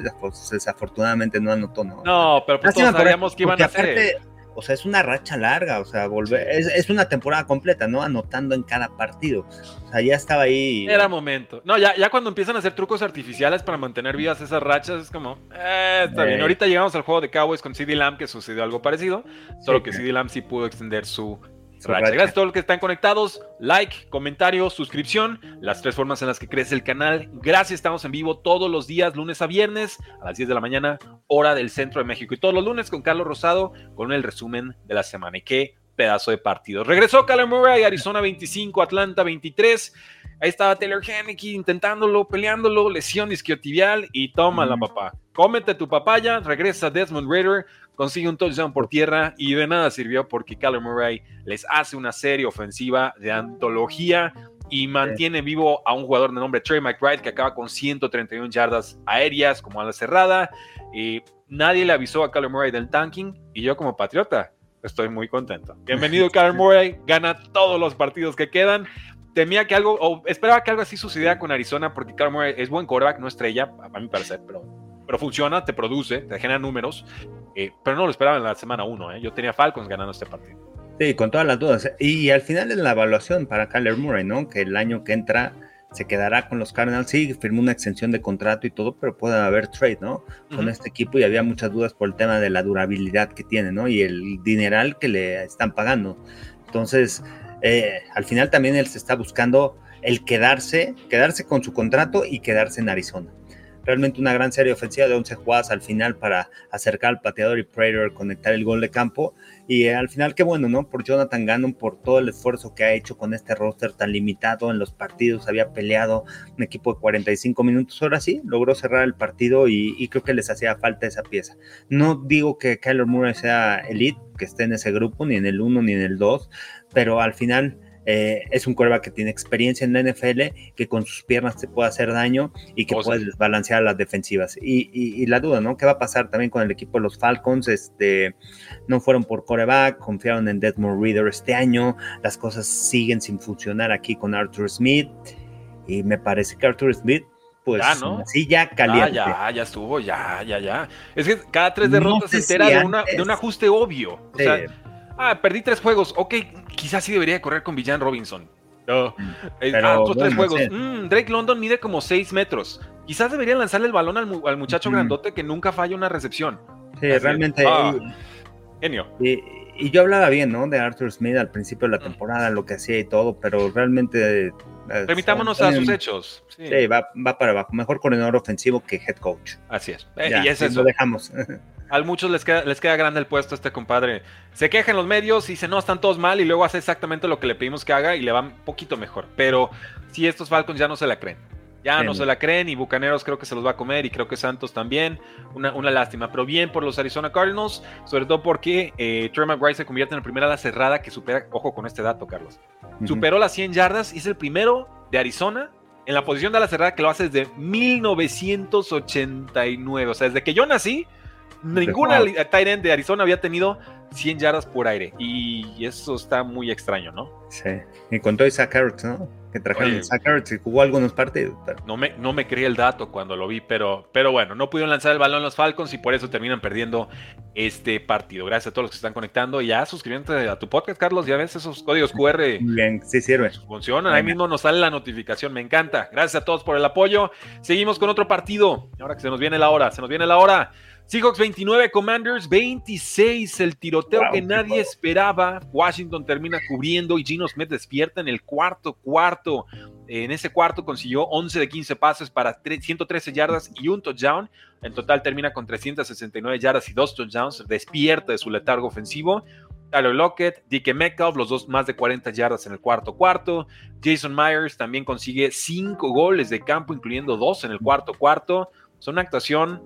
Desafortunadamente no anotó, ¿no? No, pero pues todos sabíamos que iban a hacer o sea, es una racha larga, o sea, volver, es, una temporada completa, ¿no? Anotando en cada partido. O sea, ya estaba ahí. Era momento. No, ya, ya cuando empiezan a hacer trucos artificiales para mantener vivas esas rachas, es como, eh, está bien. Ahorita llegamos al juego de Cowboys con CD Lamb, que sucedió algo parecido, solo que CD Lamb sí pudo extender su Gracias a todos los que están conectados. Like, comentario, suscripción. Las tres formas en las que crece el canal. Gracias, estamos en vivo todos los días, lunes a viernes, a las 10 de la mañana, hora del centro de México. Y todos los lunes con Carlos Rosado con el resumen de la semana. Y qué pedazo de partido. Regresó Kyler Murray, Arizona 25, Atlanta 23. Ahí estaba Taylor Haneke intentándolo, peleándolo, lesión isquiotibial y toma la papá. Cómete tu papaya, regresa Desmond Raider, consigue un touchdown por tierra y de nada sirvió porque Kyler Murray les hace una serie ofensiva de antología y mantiene vivo a un jugador de nombre Trey McBride que acaba con 131 yardas aéreas como a la cerrada. Y nadie le avisó a Kyler Murray del tanking y yo como patriota estoy muy contento. Bienvenido Kyler Murray, gana todos los partidos que quedan. Temía que algo, o esperaba que algo así sucediera con Arizona porque Kyler Murray es buen quarterback, no estrella, a mi parecer, pero, pero funciona, te produce, te genera números. Eh, pero no lo esperaba en la semana 1. ¿eh? Yo tenía Falcons ganando este partido. Sí, con todas las dudas. Y al final en la evaluación para Kyler Murray, ¿no? Que el año que entra se quedará con los Cardinals. Sí, firmó una extensión de contrato y todo, pero puede haber trade, ¿no? Con este equipo y había muchas dudas por el tema de la durabilidad que tiene, ¿no? Y el dineral que le están pagando. Entonces, eh, al final también él se está buscando el quedarse, quedarse con su contrato y quedarse en Arizona realmente una gran serie ofensiva de 11 jugadas al final para acercar al pateador y Prater conectar el gol de campo. Y eh, al final, qué bueno, ¿no? Por Jonathan Gannon, por todo el esfuerzo que ha hecho con este roster tan limitado en los partidos. Había peleado un equipo de 45 minutos. Ahora sí, logró cerrar el partido y, creo que les hacía falta esa pieza. No digo que Kyler Murray sea elite, que esté en ese grupo, ni en el 1 ni en el 2, pero al final eh, es un quarterback que tiene experiencia en la NFL, que con sus piernas te puede hacer daño y que puede desbalancear las defensivas. Y, la duda, ¿no? ¿Qué va a pasar también con el equipo de los Falcons? Este, no fueron por quarterback, confiaron en Desmond Reader este año, las cosas siguen sin funcionar aquí con Arthur Smith. Y me parece que Arthur Smith pues ya, ¿no? sí, ya caliente. ya, ya estuvo, ya, ya, ya. Es que cada tres derrotas se entera de, de, un ajuste obvio. O sea, ah, perdí tres juegos, ok, quizás sí debería correr con Villan Robinson. No. Eh, ah, otros tres juegos. Mm, Drake London mide como seis metros. Quizás deberían lanzarle el balón al, muchacho grandote que nunca falla una recepción. Sí, realmente. Ah, genio. Y, yo hablaba bien, ¿no? De Arthur Smith al principio de la mm. temporada, lo que hacía y todo, pero realmente. Eh, Remitámonos a sus hechos. Sí, va, para abajo. Mejor coordinador ofensivo que head coach. Así es. Eh, y es eso. Lo dejamos. A muchos les queda, les queda grande el puesto a este compadre. Se queja en los medios y dice, no, están todos mal y luego hace exactamente lo que le pedimos que haga y le va un poquito mejor. Pero si estos Falcons ya no se la creen. Ya no se la creen y Bucaneros creo que se los va a comer y creo que Santos también. Una, una lástima, pero bien por los Arizona Cardinals, sobre todo porque eh, Trey McBride se convierte en el primer ala cerrada que supera, ojo con este dato, Carlos, superó las 100 yardas y es el primero de Arizona en la posición de ala cerrada que lo hace desde 1989. O sea, desde que yo nací, Ninguna tight end de Arizona había tenido 100 yardas por aire. Y eso está muy extraño, ¿no? Sí. Y con todo Zach ¿no? Que trajeron Zach y jugó algunos partidos. No, me, no me creí el dato cuando lo vi, pero, pero bueno, no pudieron lanzar el balón los Falcons y por eso terminan perdiendo este partido. Gracias a todos los que se están conectando. Ya suscribiéndote a tu podcast, Carlos. Ya ves esos códigos QR. Bien, sí sirve. Funcionan. Ahí mismo nos sale la notificación. Me encanta. Gracias a todos por el apoyo. Seguimos con otro partido. Ahora que se nos viene la hora. Se nos viene la hora. Seahawks 29, Commanders 26, el tiroteo que nadie esperaba. Washington termina cubriendo y Gino Smith despierta en el cuarto cuarto. En ese cuarto consiguió 11 de 15 pases para 113 yardas y un touchdown. En total termina con 369 yardas y dos touchdowns. Despierta de su letargo ofensivo. Tyler Lockett, Dike Metcalf, los dos más de 40 yardas en el cuarto cuarto. Jason Myers también consigue 5 goles de campo, incluyendo dos en el cuarto cuarto. Es una actuación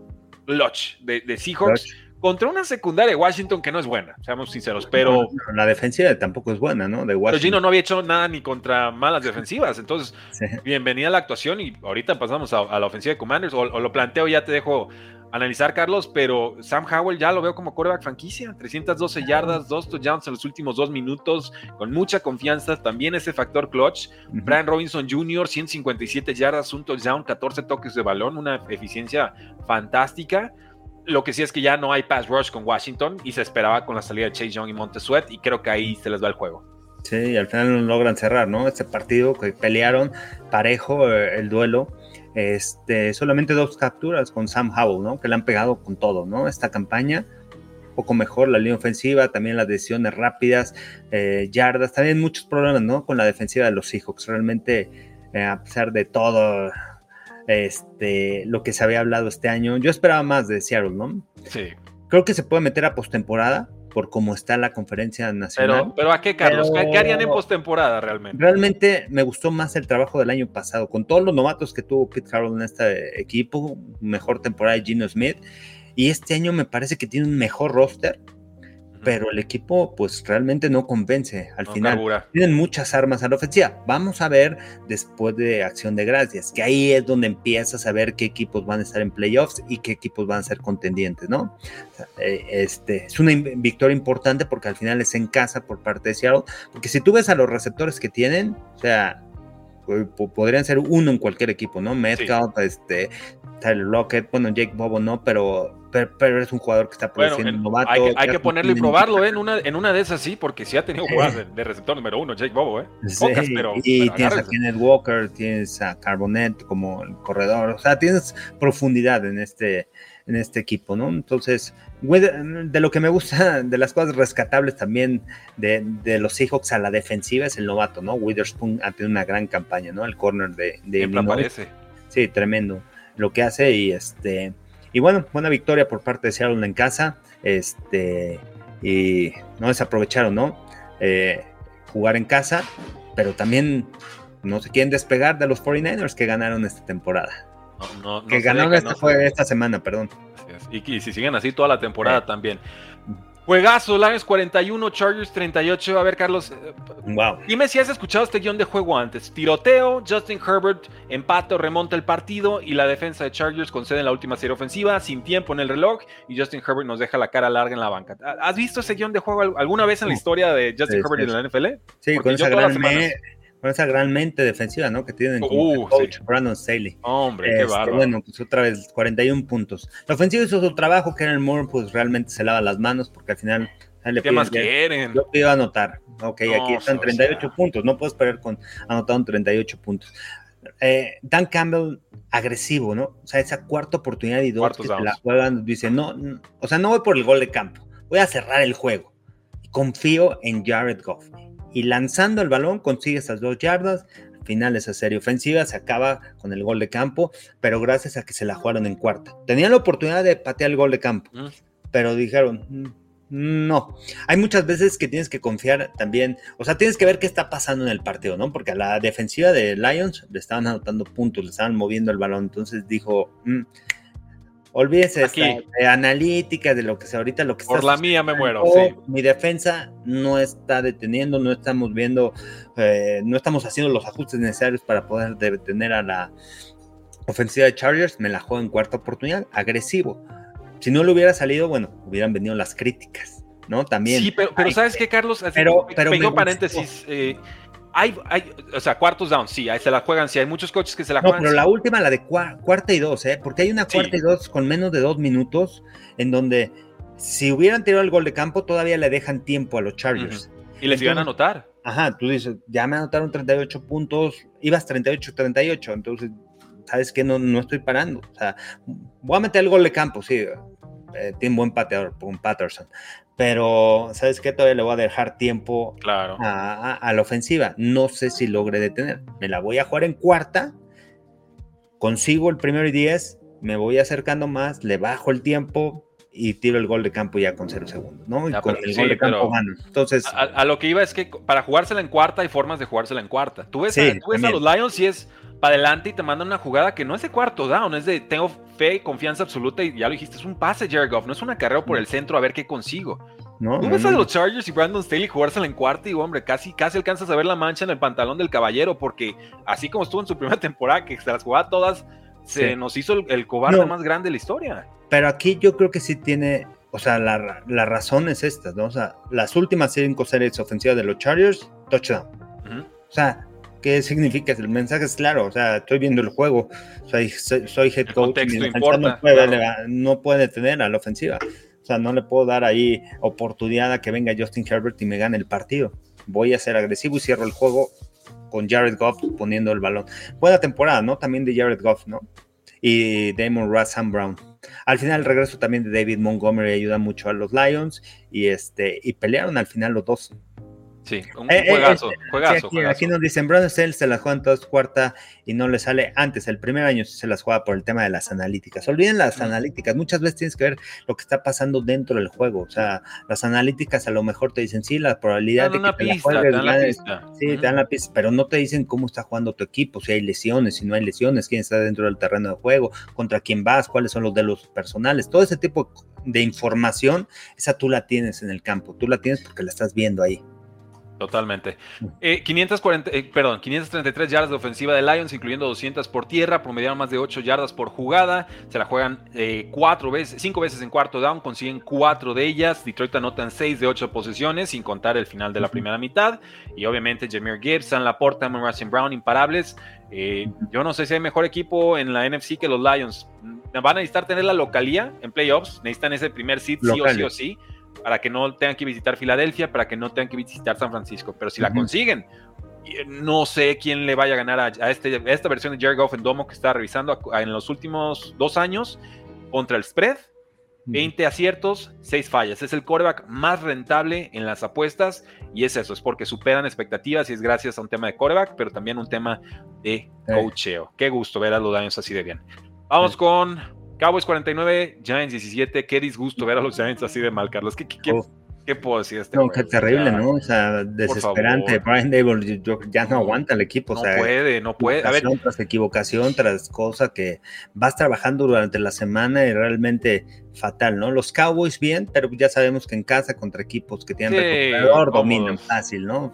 clutch de, Seahawks. Contra una secundaria de Washington que no es buena, seamos sinceros, pero... la defensiva tampoco es buena, ¿no? De Washington. Gino no había hecho nada ni contra malas defensivas, entonces, bienvenida a la actuación y ahorita pasamos a, la ofensiva de Commanders, o, lo planteo, ya te dejo analizar, Carlos, pero Sam Howell ya lo veo como quarterback franquicia, 312 yardas, dos touchdowns en los últimos dos minutos, con mucha confianza, también ese factor clutch. Brian Robinson Jr., 157 yardas, un touchdown, 14 toques de balón, una eficiencia fantástica. Lo que sí es que ya no hay pass rush con Washington y se esperaba con la salida de Chase Young y Montesuet y creo que ahí se les va el juego. Sí, y al final logran cerrar, ¿no? Este partido que pelearon parejo eh, el duelo. Este, solamente dos capturas con Sam Howell, ¿no? Que le han pegado con todo, ¿no? Esta campaña, poco mejor la línea ofensiva, también las decisiones rápidas, eh, yardas, también muchos problemas, ¿no? Con la defensiva de los Seahawks. Realmente, eh, a pesar de todo, este, lo que se había hablado este año. Yo esperaba más de Seattle, ¿no? Sí. Creo que se puede meter a postemporada por cómo está la conferencia nacional. Pero, pero ¿a qué, Carlos? ¿Qué harían en postemporada realmente? Realmente me gustó más el trabajo del año pasado, con todos los novatos que tuvo Pete Carroll en este equipo, mejor temporada de Gino Smith, y este año me parece que tiene un mejor roster pero el equipo pues realmente no convence al final. Tienen muchas armas a la ofensiva. Vamos a ver después de Acción de Gracias, que ahí es donde empiezas a ver qué equipos van a estar en playoffs y qué equipos van a ser contendientes, ¿no? Eh, este, es una victoria importante porque al final es en casa por parte de Seattle, porque si tú ves a los receptores que tienen, o sea, podrían ser uno en cualquier equipo, ¿no? Metcalf, este, Tyler Lockett, bueno, Jake Bobo no, pero, pero, es un jugador que está produciendo novato. Hay que, ponerlo y probarlo, ¿eh? En una, en una de esas sí, porque sí ha tenido jugadas de, receptor número uno, Jake Bobo, ¿eh? Pocas, pero, y tienes a Kenneth Walker, tienes a Carbonet como el corredor, o sea, tienes profundidad en este, en este equipo, ¿no? Entonces, de lo que me gusta, de las cosas rescatables también de, de, los Seahawks a la defensiva es el novato, ¿no? Witherspoon ha tenido una gran campaña, ¿no? El corner de, de. Sí, tremendo lo que hace y este y bueno, buena victoria por parte de Seattle en casa, este y no desaprovecharon, ¿no? Eh, jugar en casa, pero también no se quieren despegar de los 49ers que ganaron esta temporada. No, que ganaron esta, fue esta semana, perdón. Y, si siguen así toda la temporada también. Juegazo, Lions 41, Chargers 38. A ver, Carlos. Wow. Dime si has escuchado este guion de juego antes. Tiroteo, Justin Herbert empata remonta el partido y la defensa de Chargers concede en la última serie ofensiva sin tiempo en el reloj y Justin Herbert nos deja la cara larga en la banca. ¿Has visto ese guion de juego alguna vez en la historia de Justin Herbert en la NFL? Sí, con esa gran con esa gran mente defensiva, ¿no? Que tienen como uh, coach Brandon Staley. Hombre, qué este, Bueno, pues otra vez, 41 puntos. La ofensiva hizo su trabajo, Karen Moore, pues realmente se lava las manos porque al final le ¿Qué más quieren? Yo te iba a anotar. Ok, aquí están 38 puntos. No puedes perder con anotado 38 puntos. Eh, Dan Campbell, agresivo, ¿no? O sea, esa cuarta oportunidad y dos que la juegan, dice, no, o sea, no voy por el gol de campo, voy a cerrar el juego. Confío en Jared Goff y lanzando el balón consigue esas dos yardas. Al final esa serie ofensiva se acaba con el gol de campo, pero gracias a que se la jugaron en cuarta. Tenían la oportunidad de patear el gol de campo, mm. pero dijeron, mm, no, hay muchas veces que tienes que confiar también, o sea, tienes que ver qué está pasando en el partido, ¿no? Porque a la defensiva de Lions le estaban anotando puntos, le estaban moviendo el balón, entonces dijo, mm, Olvídese de analítica, de lo que sea ahorita, lo que Por la mía me muero, Mi defensa no está deteniendo, no estamos viendo, eh, no estamos haciendo los ajustes necesarios para poder detener a la ofensiva de Chargers. Me la juego en cuarta oportunidad, agresivo. Si no le hubiera salido, bueno, hubieran venido las críticas, ¿no? También. Sí, pero, ¿sabes qué, Carlos? pero, pero paréntesis. Eh, hay, hay, o sea, cuartos down, sí, ahí se la juegan, sí, hay muchos coches que se la juegan. No, pero la última, la de cuarta y dos, ¿eh? Porque hay una cuarta y dos con menos de dos minutos, en donde si hubieran tirado el gol de campo, todavía le dejan tiempo a los Chargers. Y les iban a anotar. Ajá, tú dices, ya me anotaron 38 puntos, ibas 38-38, entonces, ¿sabes qué? No, no estoy parando. O sea, voy a meter el gol de campo, sí, eh, tiene buen pateador, un Patterson, pero ¿sabes qué? Todavía le voy a dejar tiempo claro. a, la ofensiva. No sé si logre detener. Me la voy a jugar en cuarta, consigo el primero y diez, me voy acercando más, le bajo el tiempo y tiro el gol de campo ya con cero segundos, ¿no? Y con el gol de campo gano. Entonces, a, lo que iba es que para jugársela en cuarta hay formas de jugársela en cuarta. Tú ves, tú ves a los Lions y es para adelante y te mandan una jugada que no es de cuarto down, es de tengo fe y confianza absoluta y ya lo dijiste, es un pase, Jared Goff, no es una carrera por el centro a ver qué consigo. No, Tú ves a los Chargers y Brandon Staley jugársela en cuarto y, hombre, casi, casi alcanzas a ver la mancha en el pantalón del caballero, porque así como estuvo en su primera temporada, que se las jugaba todas, se nos hizo el, cobarde más grande de la historia. Pero aquí yo creo que sí tiene, o sea, la, razón es esta, ¿no? O sea, las últimas cinco series ofensivas de los Chargers, touchdown. O sea, ¿Qué significa? El mensaje es claro, o sea, estoy viendo el juego, soy, soy head coach, y no, puede, no puede tener a la ofensiva. O sea, no le puedo dar ahí oportunidad a que venga Justin Herbert y me gane el partido. Voy a ser agresivo y cierro el juego con Jared Goff poniendo el balón. Buena temporada, ¿no? También de Jared Goff, ¿no? Y Damon Sam Brown. Al final el regreso también de David Montgomery ayuda mucho a los Lions y este y pelearon al final los dos. Sí, un eh, eh, juegazo, este, juegazo, aquí, nos dicen, Brandon Sales se las juega en todas cuarta y no le sale antes, el primer año se las juega por el tema de las analíticas. Olviden las analíticas, muchas veces tienes que ver lo que está pasando dentro del juego, o sea, las analíticas a lo mejor te dicen, sí, la probabilidad de que te la juegues, te la pista. sí, te dan la pista, pero no te dicen cómo está jugando tu equipo, si hay lesiones, si no hay lesiones, quién está dentro del terreno de juego, contra quién vas, cuáles son los de los personales, todo ese tipo de información, esa tú la tienes en el campo, tú la tienes porque la estás viendo ahí. Totalmente. 540, eh, eh, perdón, 533 yardas de ofensiva de Lions, incluyendo 200 por tierra, promediaron más de 8 yardas por jugada, se la juegan eh, cuatro veces, cinco veces en cuarto down, consiguen cuatro de ellas, Detroit anotan 6 de 8 posesiones, sin contar el final de la primera mitad, y obviamente Jameer Gibbs, San Laporta, Russell Brown, imparables. yo no sé si hay mejor equipo en la NFC que los Lions. Van a necesitar tener la localía en playoffs, necesitan ese primer seed sí o sí o sí para que no tengan que visitar Filadelfia, para que no tengan que visitar San Francisco. Pero si la consiguen, eh, no sé quién le vaya a ganar a, este, esta versión de Jared Goff en Domo que está revisando en los últimos dos años contra el spread. 20 aciertos, 6 fallas. Es el coreback más rentable en las apuestas y es eso, es porque superan expectativas y es gracias a un tema de coreback, pero también un tema de coacheo. Qué gusto ver a los daños así de bien. Vamos con Cowboys 49, Giants 17. Qué disgusto ver a los Giants así de mal, Carlos. ¿Qué, qué, puedo decir? Este no, qué terrible, ¿no? O sea, desesperante. Brian Dable ya no aguanta el equipo. No o sea, puede, no puede. A ver. Tras equivocación, tras cosa que vas trabajando durante la semana y realmente fatal, ¿no? Los Cowboys bien, pero ya sabemos que en casa contra equipos que tienen recuperador dominan fácil, ¿no?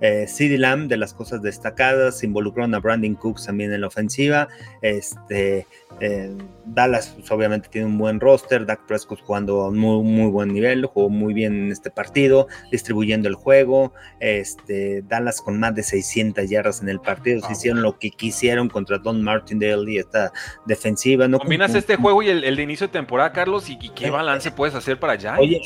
Eh, CD Lamb, de las cosas destacadas, involucraron a Brandon Cooks también en la ofensiva. Este, eh, Dallas pues, obviamente tiene un buen roster, Dak Prescott jugando a un muy, muy buen nivel, jugó muy bien en este partido, distribuyendo el juego, este, Dallas con más de 600 yardas en el partido, se ah, hicieron lo que quisieron contra Don Martindale y esta defensiva. ¿no? Combinas este juego y el, de inicio de temporada, Carlos, y, qué balance puedes hacer para allá. Oye,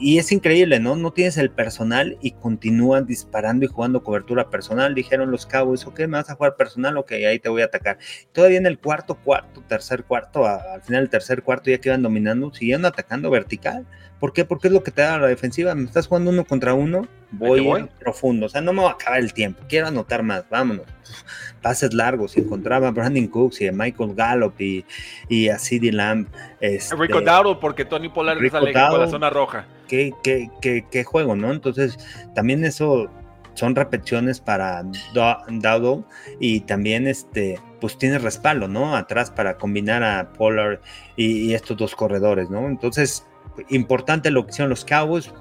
y, es increíble, ¿no? No tienes el personal y continúan disparando y jugando cobertura personal, dijeron los Cowboys, ok, me vas a jugar personal, ok, ahí te voy a atacar. Todavía en el cuarto, cuarto, tercer cuarto, al final del tercer cuarto ya que iban dominando, siguieron atacando vertical. ¿Por qué? Porque es lo que te da la defensiva. Me estás jugando uno contra uno, voy, profundo. O sea, no me va a acabar el tiempo. Quiero anotar más, vámonos. Pases largos. Encontraba a Brandon Cooks y a Michael Gallup y, y a CD Lamb. Este, Rico Dowdle, porque Tony Pollard sale con la zona roja. Qué, qué, qué, qué juego, ¿no? Entonces, también eso son repeticiones para Dowdle y también este pues tiene respaldo, ¿no? Atrás para combinar a Pollard y, estos dos corredores, ¿no? Entonces, importante lo que hicieron los Cowboys,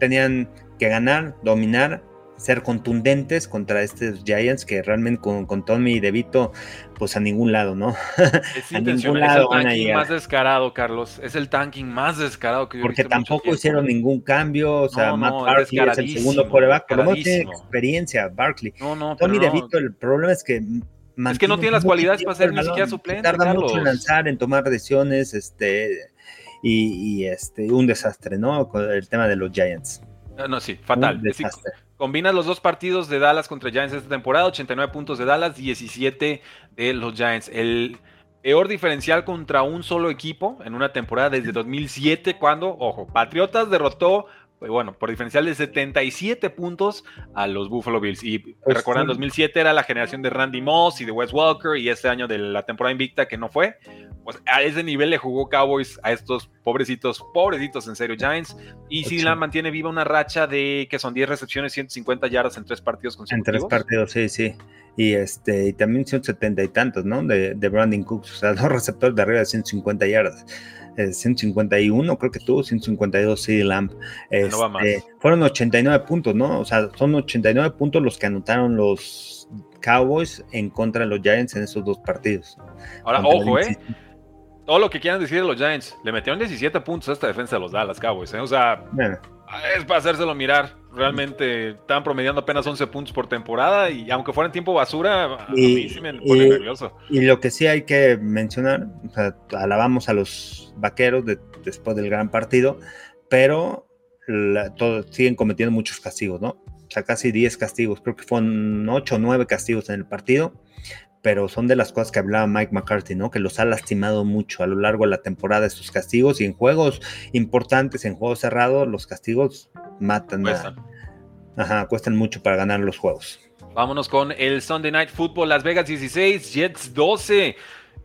tenían que ganar, dominar, ser contundentes contra estos Giants que realmente con, con Tommy y DeVito, pues a ningún lado, ¿no? Es a ningún lado es el tanking más descarado, Carlos. Es el tanking más descarado que yo Porque tampoco hicieron ningún cambio. O sea, Matt Barkley es, el segundo coreback, pero no tiene experiencia, Barkley. No, no, Tommy DeVito, el problema es que es que no tiene las cualidades para ser ni siquiera suplente. Tarda mucho en lanzar, en tomar decisiones, este, y, este, un desastre, ¿no? Con el tema de los Giants. Ah, no, sí, fatal. combinas los dos partidos de Dallas contra Giants esta temporada, 89 puntos de Dallas, 17 de los Giants. El peor diferencial contra un solo equipo en una temporada desde 2007, cuando, ojo, Patriotas derrotó bueno, por diferencial de 77 puntos a los Buffalo Bills. Y pues recuerdan, 2007 era la generación de Randy Moss y de Wes Walker y este año de la temporada invicta que no fue. Pues a ese nivel le jugó Cowboys a estos pobrecitos, pobrecitos en serio Giants. Y si la mantiene viva una racha de que son 10 recepciones, 150 yardas en tres partidos consecutivos. En tres partidos, sí, sí. Y este y también 170 y tantos, ¿no? De, de Brandon Cooks, o sea, dos receptores de arriba de 150 yardas. 151, eh, creo que tuvo 152 CD Lamp. Este, fueron 89 puntos, ¿no? O sea, son 89 puntos los que anotaron los Cowboys en contra de los Giants en esos dos partidos. Ahora, ojo, ¿eh? Todo lo que quieran decir de los Giants, le metieron 17 puntos a esta defensa de los Dallas Cowboys, ¿eh? O sea, es para hacérselo mirar. Realmente están promediando apenas 11 puntos por temporada y aunque fuera en tiempo basura, a mí sí me pone nervioso. Y lo que sí hay que mencionar, o sea, alabamos a los vaqueros después del gran partido, pero siguen cometiendo muchos castigos, ¿no? O sea, casi 10 castigos, creo que fueron 8 o 9 castigos en el partido pero son de las cosas que hablaba Mike McCarthy, ¿no? Que los ha lastimado mucho a lo largo de la temporada estos castigos y en juegos importantes, en juegos cerrados, los castigos matan. Cuestan. ajá, cuestan mucho para ganar los juegos. Vámonos con el Sunday Night Football Las Vegas 16, Jets 12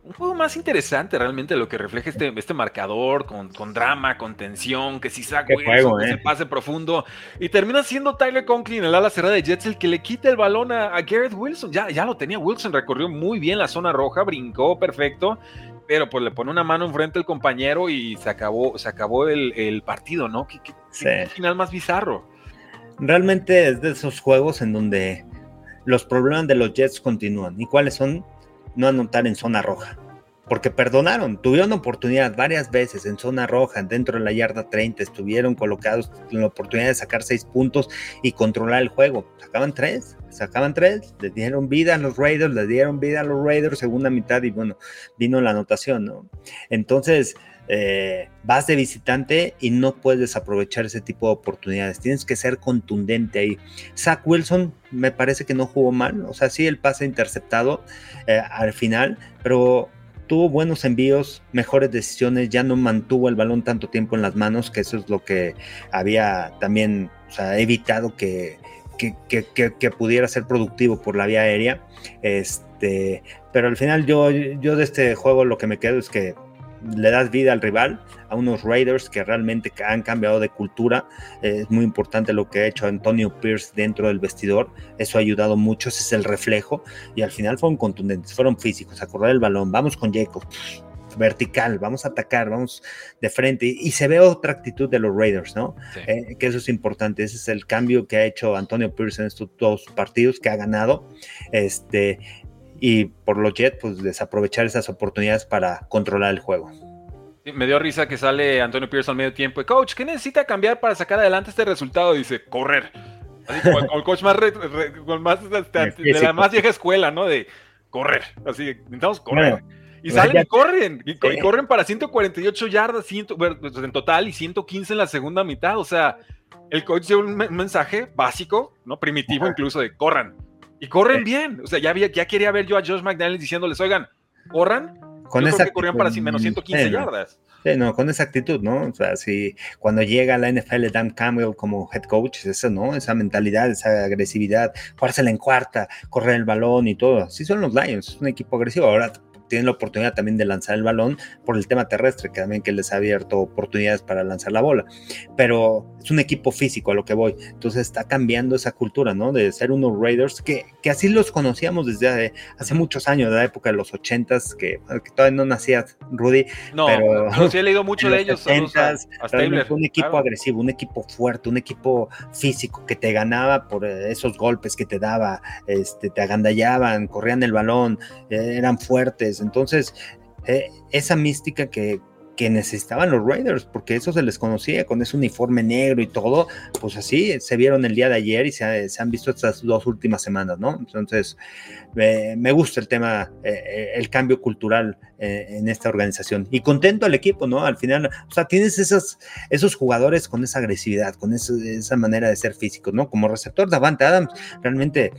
un juego más interesante realmente lo que refleja este, este marcador con, con drama, con tensión, que si saca eh. pase profundo y termina siendo Tyler Conklin, el ala cerrada de Jets, el que le quita el balón a, Garrett Wilson. Ya, ya lo tenía Wilson, recorrió muy bien la zona roja, brincó perfecto, pero pues le pone una mano enfrente al compañero y se acabó, se acabó el, partido, ¿no? ¿Qué, qué final más bizarro. Realmente es de esos juegos en donde los problemas de los Jets continúan. ¿Y cuáles son? No anotar en zona roja. Porque perdonaron, tuvieron oportunidad varias veces en zona roja, dentro de la yarda 30, estuvieron colocados en la oportunidad de sacar seis puntos y controlar el juego. Sacaban tres, sacaban tres, les dieron vida a los Raiders, les dieron vida a los Raiders, segunda mitad, y bueno, vino la anotación, ¿no? Entonces, eh, vas de visitante y no puedes desaprovechar ese tipo de oportunidades. Tienes que ser contundente ahí. Zach Wilson me parece que no jugó mal, o sea, sí el pase interceptado eh, al final, pero tuvo buenos envíos, mejores decisiones, ya no mantuvo el balón tanto tiempo en las manos, que eso es lo que había también evitado que, pudiera ser productivo por la vía aérea. Este, pero al final yo, yo de este juego lo que me quedo es que le das vida al rival, a unos Raiders que realmente han cambiado de cultura. es muy importante lo que ha hecho Antonio Pierce dentro del vestidor. Eso ha ayudado mucho, ese es el reflejo. Y al final fueron contundentes, fueron físicos, a correr el balón. Vamos con Jacob, vertical, vamos a atacar, vamos de frente. Y, se ve otra actitud de los Raiders, ¿no? Eh, que eso es importante. Ese es el cambio que ha hecho Antonio Pierce en estos dos partidos que ha ganado. Este, y por los Jets, pues desaprovechar esas oportunidades para controlar el juego. Me dio risa que sale Antonio Pierce al medio tiempo. Coach, ¿qué necesita cambiar para sacar adelante este resultado? Dice, correr. Así como el, coach más, este, de la más vieja escuela, ¿no? De correr. Así, necesitamos correr. y salen y corren. Y, corren para 148 yardas pues, en total y 115 en la segunda mitad. O sea, el coach dio un, mensaje básico, ¿no? Primitivo incluso de corran. Y corren bien. O sea, ya, había, ya quería ver yo a Josh McDaniels diciéndoles, oigan, corran. Con esa que corrían para menos 115 yardas. Sí, no, con esa actitud, ¿no? O sea, si cuando llega a la NFL Dan Campbell como head coach, es eso, ¿no? Esa mentalidad, esa agresividad, jugársela en cuarta, correr el balón y todo. Sí son los Lions, es un equipo agresivo. Ahora tienen la oportunidad también de lanzar el balón por el tema terrestre, que también que les ha abierto oportunidades para lanzar la bola. Pero es un equipo físico a lo que voy. Entonces está cambiando esa cultura, ¿no? De ser unos Raiders que, que así los conocíamos desde hace, muchos años, de la época de los ochentas, que, que todavía no nacía Rudy. No, pero, sí he leído mucho de ellos. 70 un equipo agresivo, un equipo fuerte, un equipo físico que te ganaba por eh, esos golpes que te daba, este, te agandallaban, corrían el balón, eh, eran fuertes. Entonces, eh, esa mística que, que necesitaban los Raiders, porque eso se les conocía con ese uniforme negro y todo, pues así se vieron el día de ayer y se, han visto estas dos últimas semanas, ¿no? Entonces, me gusta el tema, eh, eh, el cambio cultural eh, en esta organización y contento al equipo, ¿no? Al final, o sea, tienes esos, esos jugadores con esa agresividad, con esa manera de ser físico, ¿no? Como receptor Davante Adams, realmente,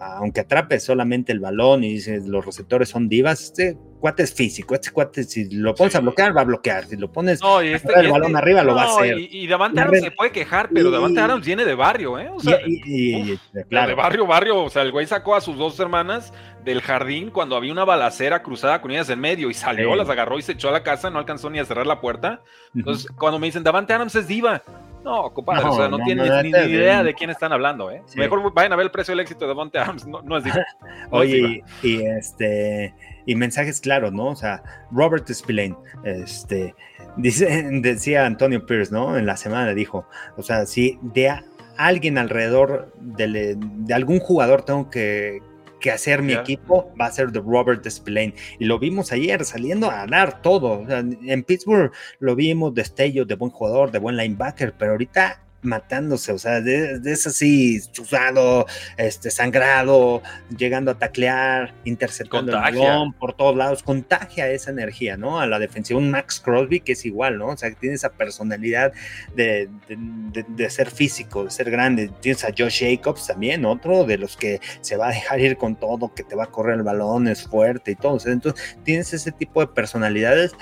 aunque atrape solamente el balón y los receptores son divas, este cuate es físico, este cuate si lo pones a bloquear va a bloquear, si lo pones este, el balón arriba lo va a hacer. Y, Davante Adams se puede quejar, pero Davante Adams viene de barrio, ¿eh? O sea, y, claro. de barrio, barrio, o sea, el güey sacó a sus dos hermanas del jardín cuando había una balacera cruzada con ellas en medio y salió, las agarró y se echó a la casa, no alcanzó ni a cerrar la puerta. Entonces, cuando me dicen Davante Adams es diva, no, compadre, o sea, no, tienes ni, idea de quién están hablando, ¿eh? Mejor vayan a ver el precio del éxito de Davante Adams, no, es. Oye, y este y mensajes claros, ¿no? O sea, Robert Spillane, este, dice, decía Antonio Pierce, ¿no? En la semana dijo, o sea, si de alguien alrededor de, de algún jugador tengo que, que hacer mi equipo va a ser de Robert Spillane. Y lo vimos ayer saliendo a dar todo. en Pittsburgh lo vimos destello de buen jugador, de buen linebacker, pero ahorita matándose, o sea, de, ese así, chuzado, este, sangrado, llegando a taclear, interceptando el balón por todos lados, contagia esa energía, ¿no? A la defensiva, un Max Crosby que es igual, ¿no? O sea, que tiene esa personalidad de, de, ser físico, de ser grande. Tienes a Josh Jacobs también, otro de los que se va a dejar ir con todo, que te va a correr el balón, es fuerte y todo. Entonces, tienes ese tipo de personalidades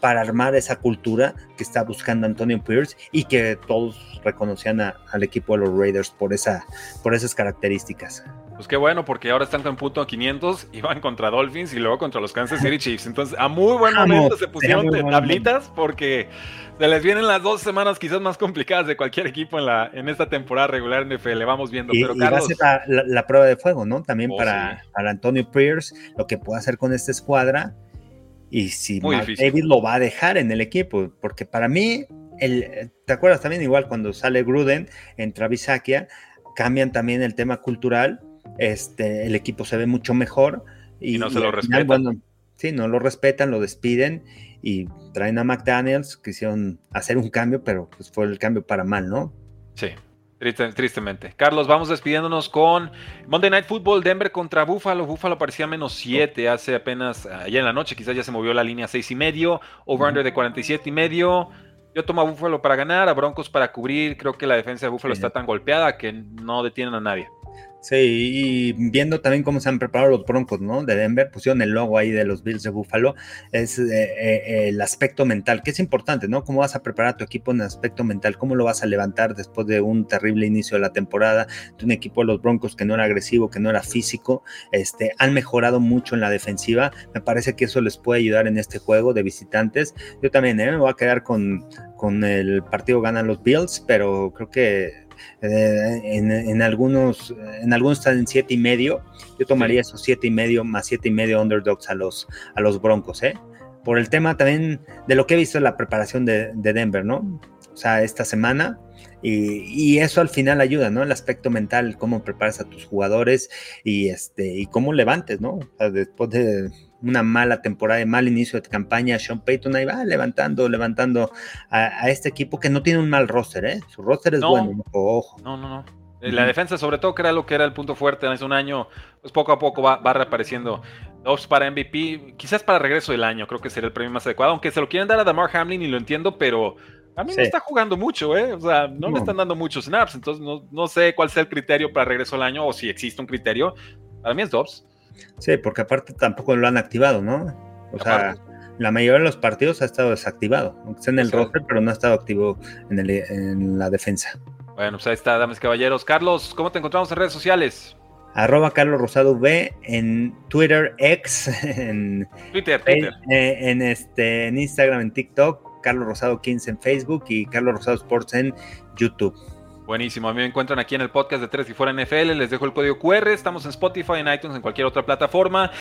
para armar esa cultura que está buscando Antonio Pierce y que todos reconocían al equipo de los Raiders por, esa, por esas características. Pues qué bueno, porque ahora están con punto 500 y van contra Dolphins y luego contra los Kansas City Chiefs. Entonces, a muy buen momento se pusieron tablitas porque se les vienen las dos semanas quizás más complicadas de cualquier equipo en, la, en esta temporada regular en NFL. Vamos viendo. pero va a ser la, prueba de fuego, ¿no? También oh, para, para Antonio Pierce, lo que puede hacer con esta escuadra y si David lo va a dejar en el equipo, porque para mí, el, ¿te acuerdas también igual cuando sale Gruden, entra Bisakia, cambian también el tema cultural, este, el equipo se ve mucho mejor. Y, no se lo respetan. sí, no lo respetan, lo despiden y traen a McDaniels, quisieron hacer un cambio, pero pues fue el cambio para mal, ¿no? Sí tristemente. Carlos, vamos despidiéndonos con Monday Night Football, Denver contra Buffalo. Buffalo parecía menos 7 hace apenas, ayer en la noche, quizás ya se movió la línea 6 y medio, over-under de 47 y medio. Yo tomo a Buffalo para ganar, a Broncos para cubrir. Creo que la defensa de Buffalo está tan golpeada que no detienen a nadie. Sí, y viendo también cómo se han preparado los Broncos, ¿no? De Denver, pusieron el logo ahí de los Bills de Buffalo, es eh, eh, el aspecto mental, que es importante, ¿no? ¿Cómo vas a preparar tu equipo en el aspecto mental? ¿Cómo lo vas a levantar después de un terrible inicio de la temporada? De un equipo de los Broncos que no era agresivo, que no era físico, este, han mejorado mucho en la defensiva. Me parece que eso les puede ayudar en este juego de visitantes. Yo también, ¿eh? Me voy a quedar con, con el partido ganan los Bills, pero creo que eh, en, algunos, en algunos están en siete y medio. Yo tomaría esos siete y medio más siete y medio underdogs a los, a los Broncos, ¿eh? Por el tema también de lo que he visto en la preparación de, Denver, ¿no? O sea, esta semana. Y, eso al final ayuda, ¿no? El aspecto mental, cómo preparas a tus jugadores y este y cómo levantes, ¿no? después de una mala temporada, de mal inicio de campaña, Sean Payton ahí va levantando, levantando a, este equipo que no tiene un mal roster, ¿eh? Su roster es bueno, ojo. No, no, no. La defensa, sobre todo, que era lo que era el punto fuerte hace un año, pues poco a poco va, reapareciendo. Dos para MVP, quizás para regreso del año, creo que sería el premio más adecuado. Aunque se lo quieren dar a Damar Hamlin y lo entiendo, pero a mí no está jugando mucho, ¿eh? O sea, no, me están dando muchos snaps, entonces no, no, sé cuál sea el criterio para regreso al año o si existe un criterio. Para mí es Dobbs. Sí, porque aparte tampoco lo han activado, ¿no? O sea, la mayoría de los partidos ha estado desactivado, aunque sea en el roster, pero no ha estado activo en, el, en la defensa. Bueno, pues ahí está, damas y caballeros. Carlos, ¿cómo te encontramos en redes sociales? arroba Carlos Rosado V en Twitter, X, en Twitter, Twitter. En, este, en Instagram, en TikTok, Carlos Rosado 15 en Facebook y Carlos Rosado Sports en YouTube. Buenísimo, a mí me encuentran aquí en el podcast de Tres y Fuera NFL, les dejo el código QR, estamos en Spotify, en iTunes, en cualquier otra plataforma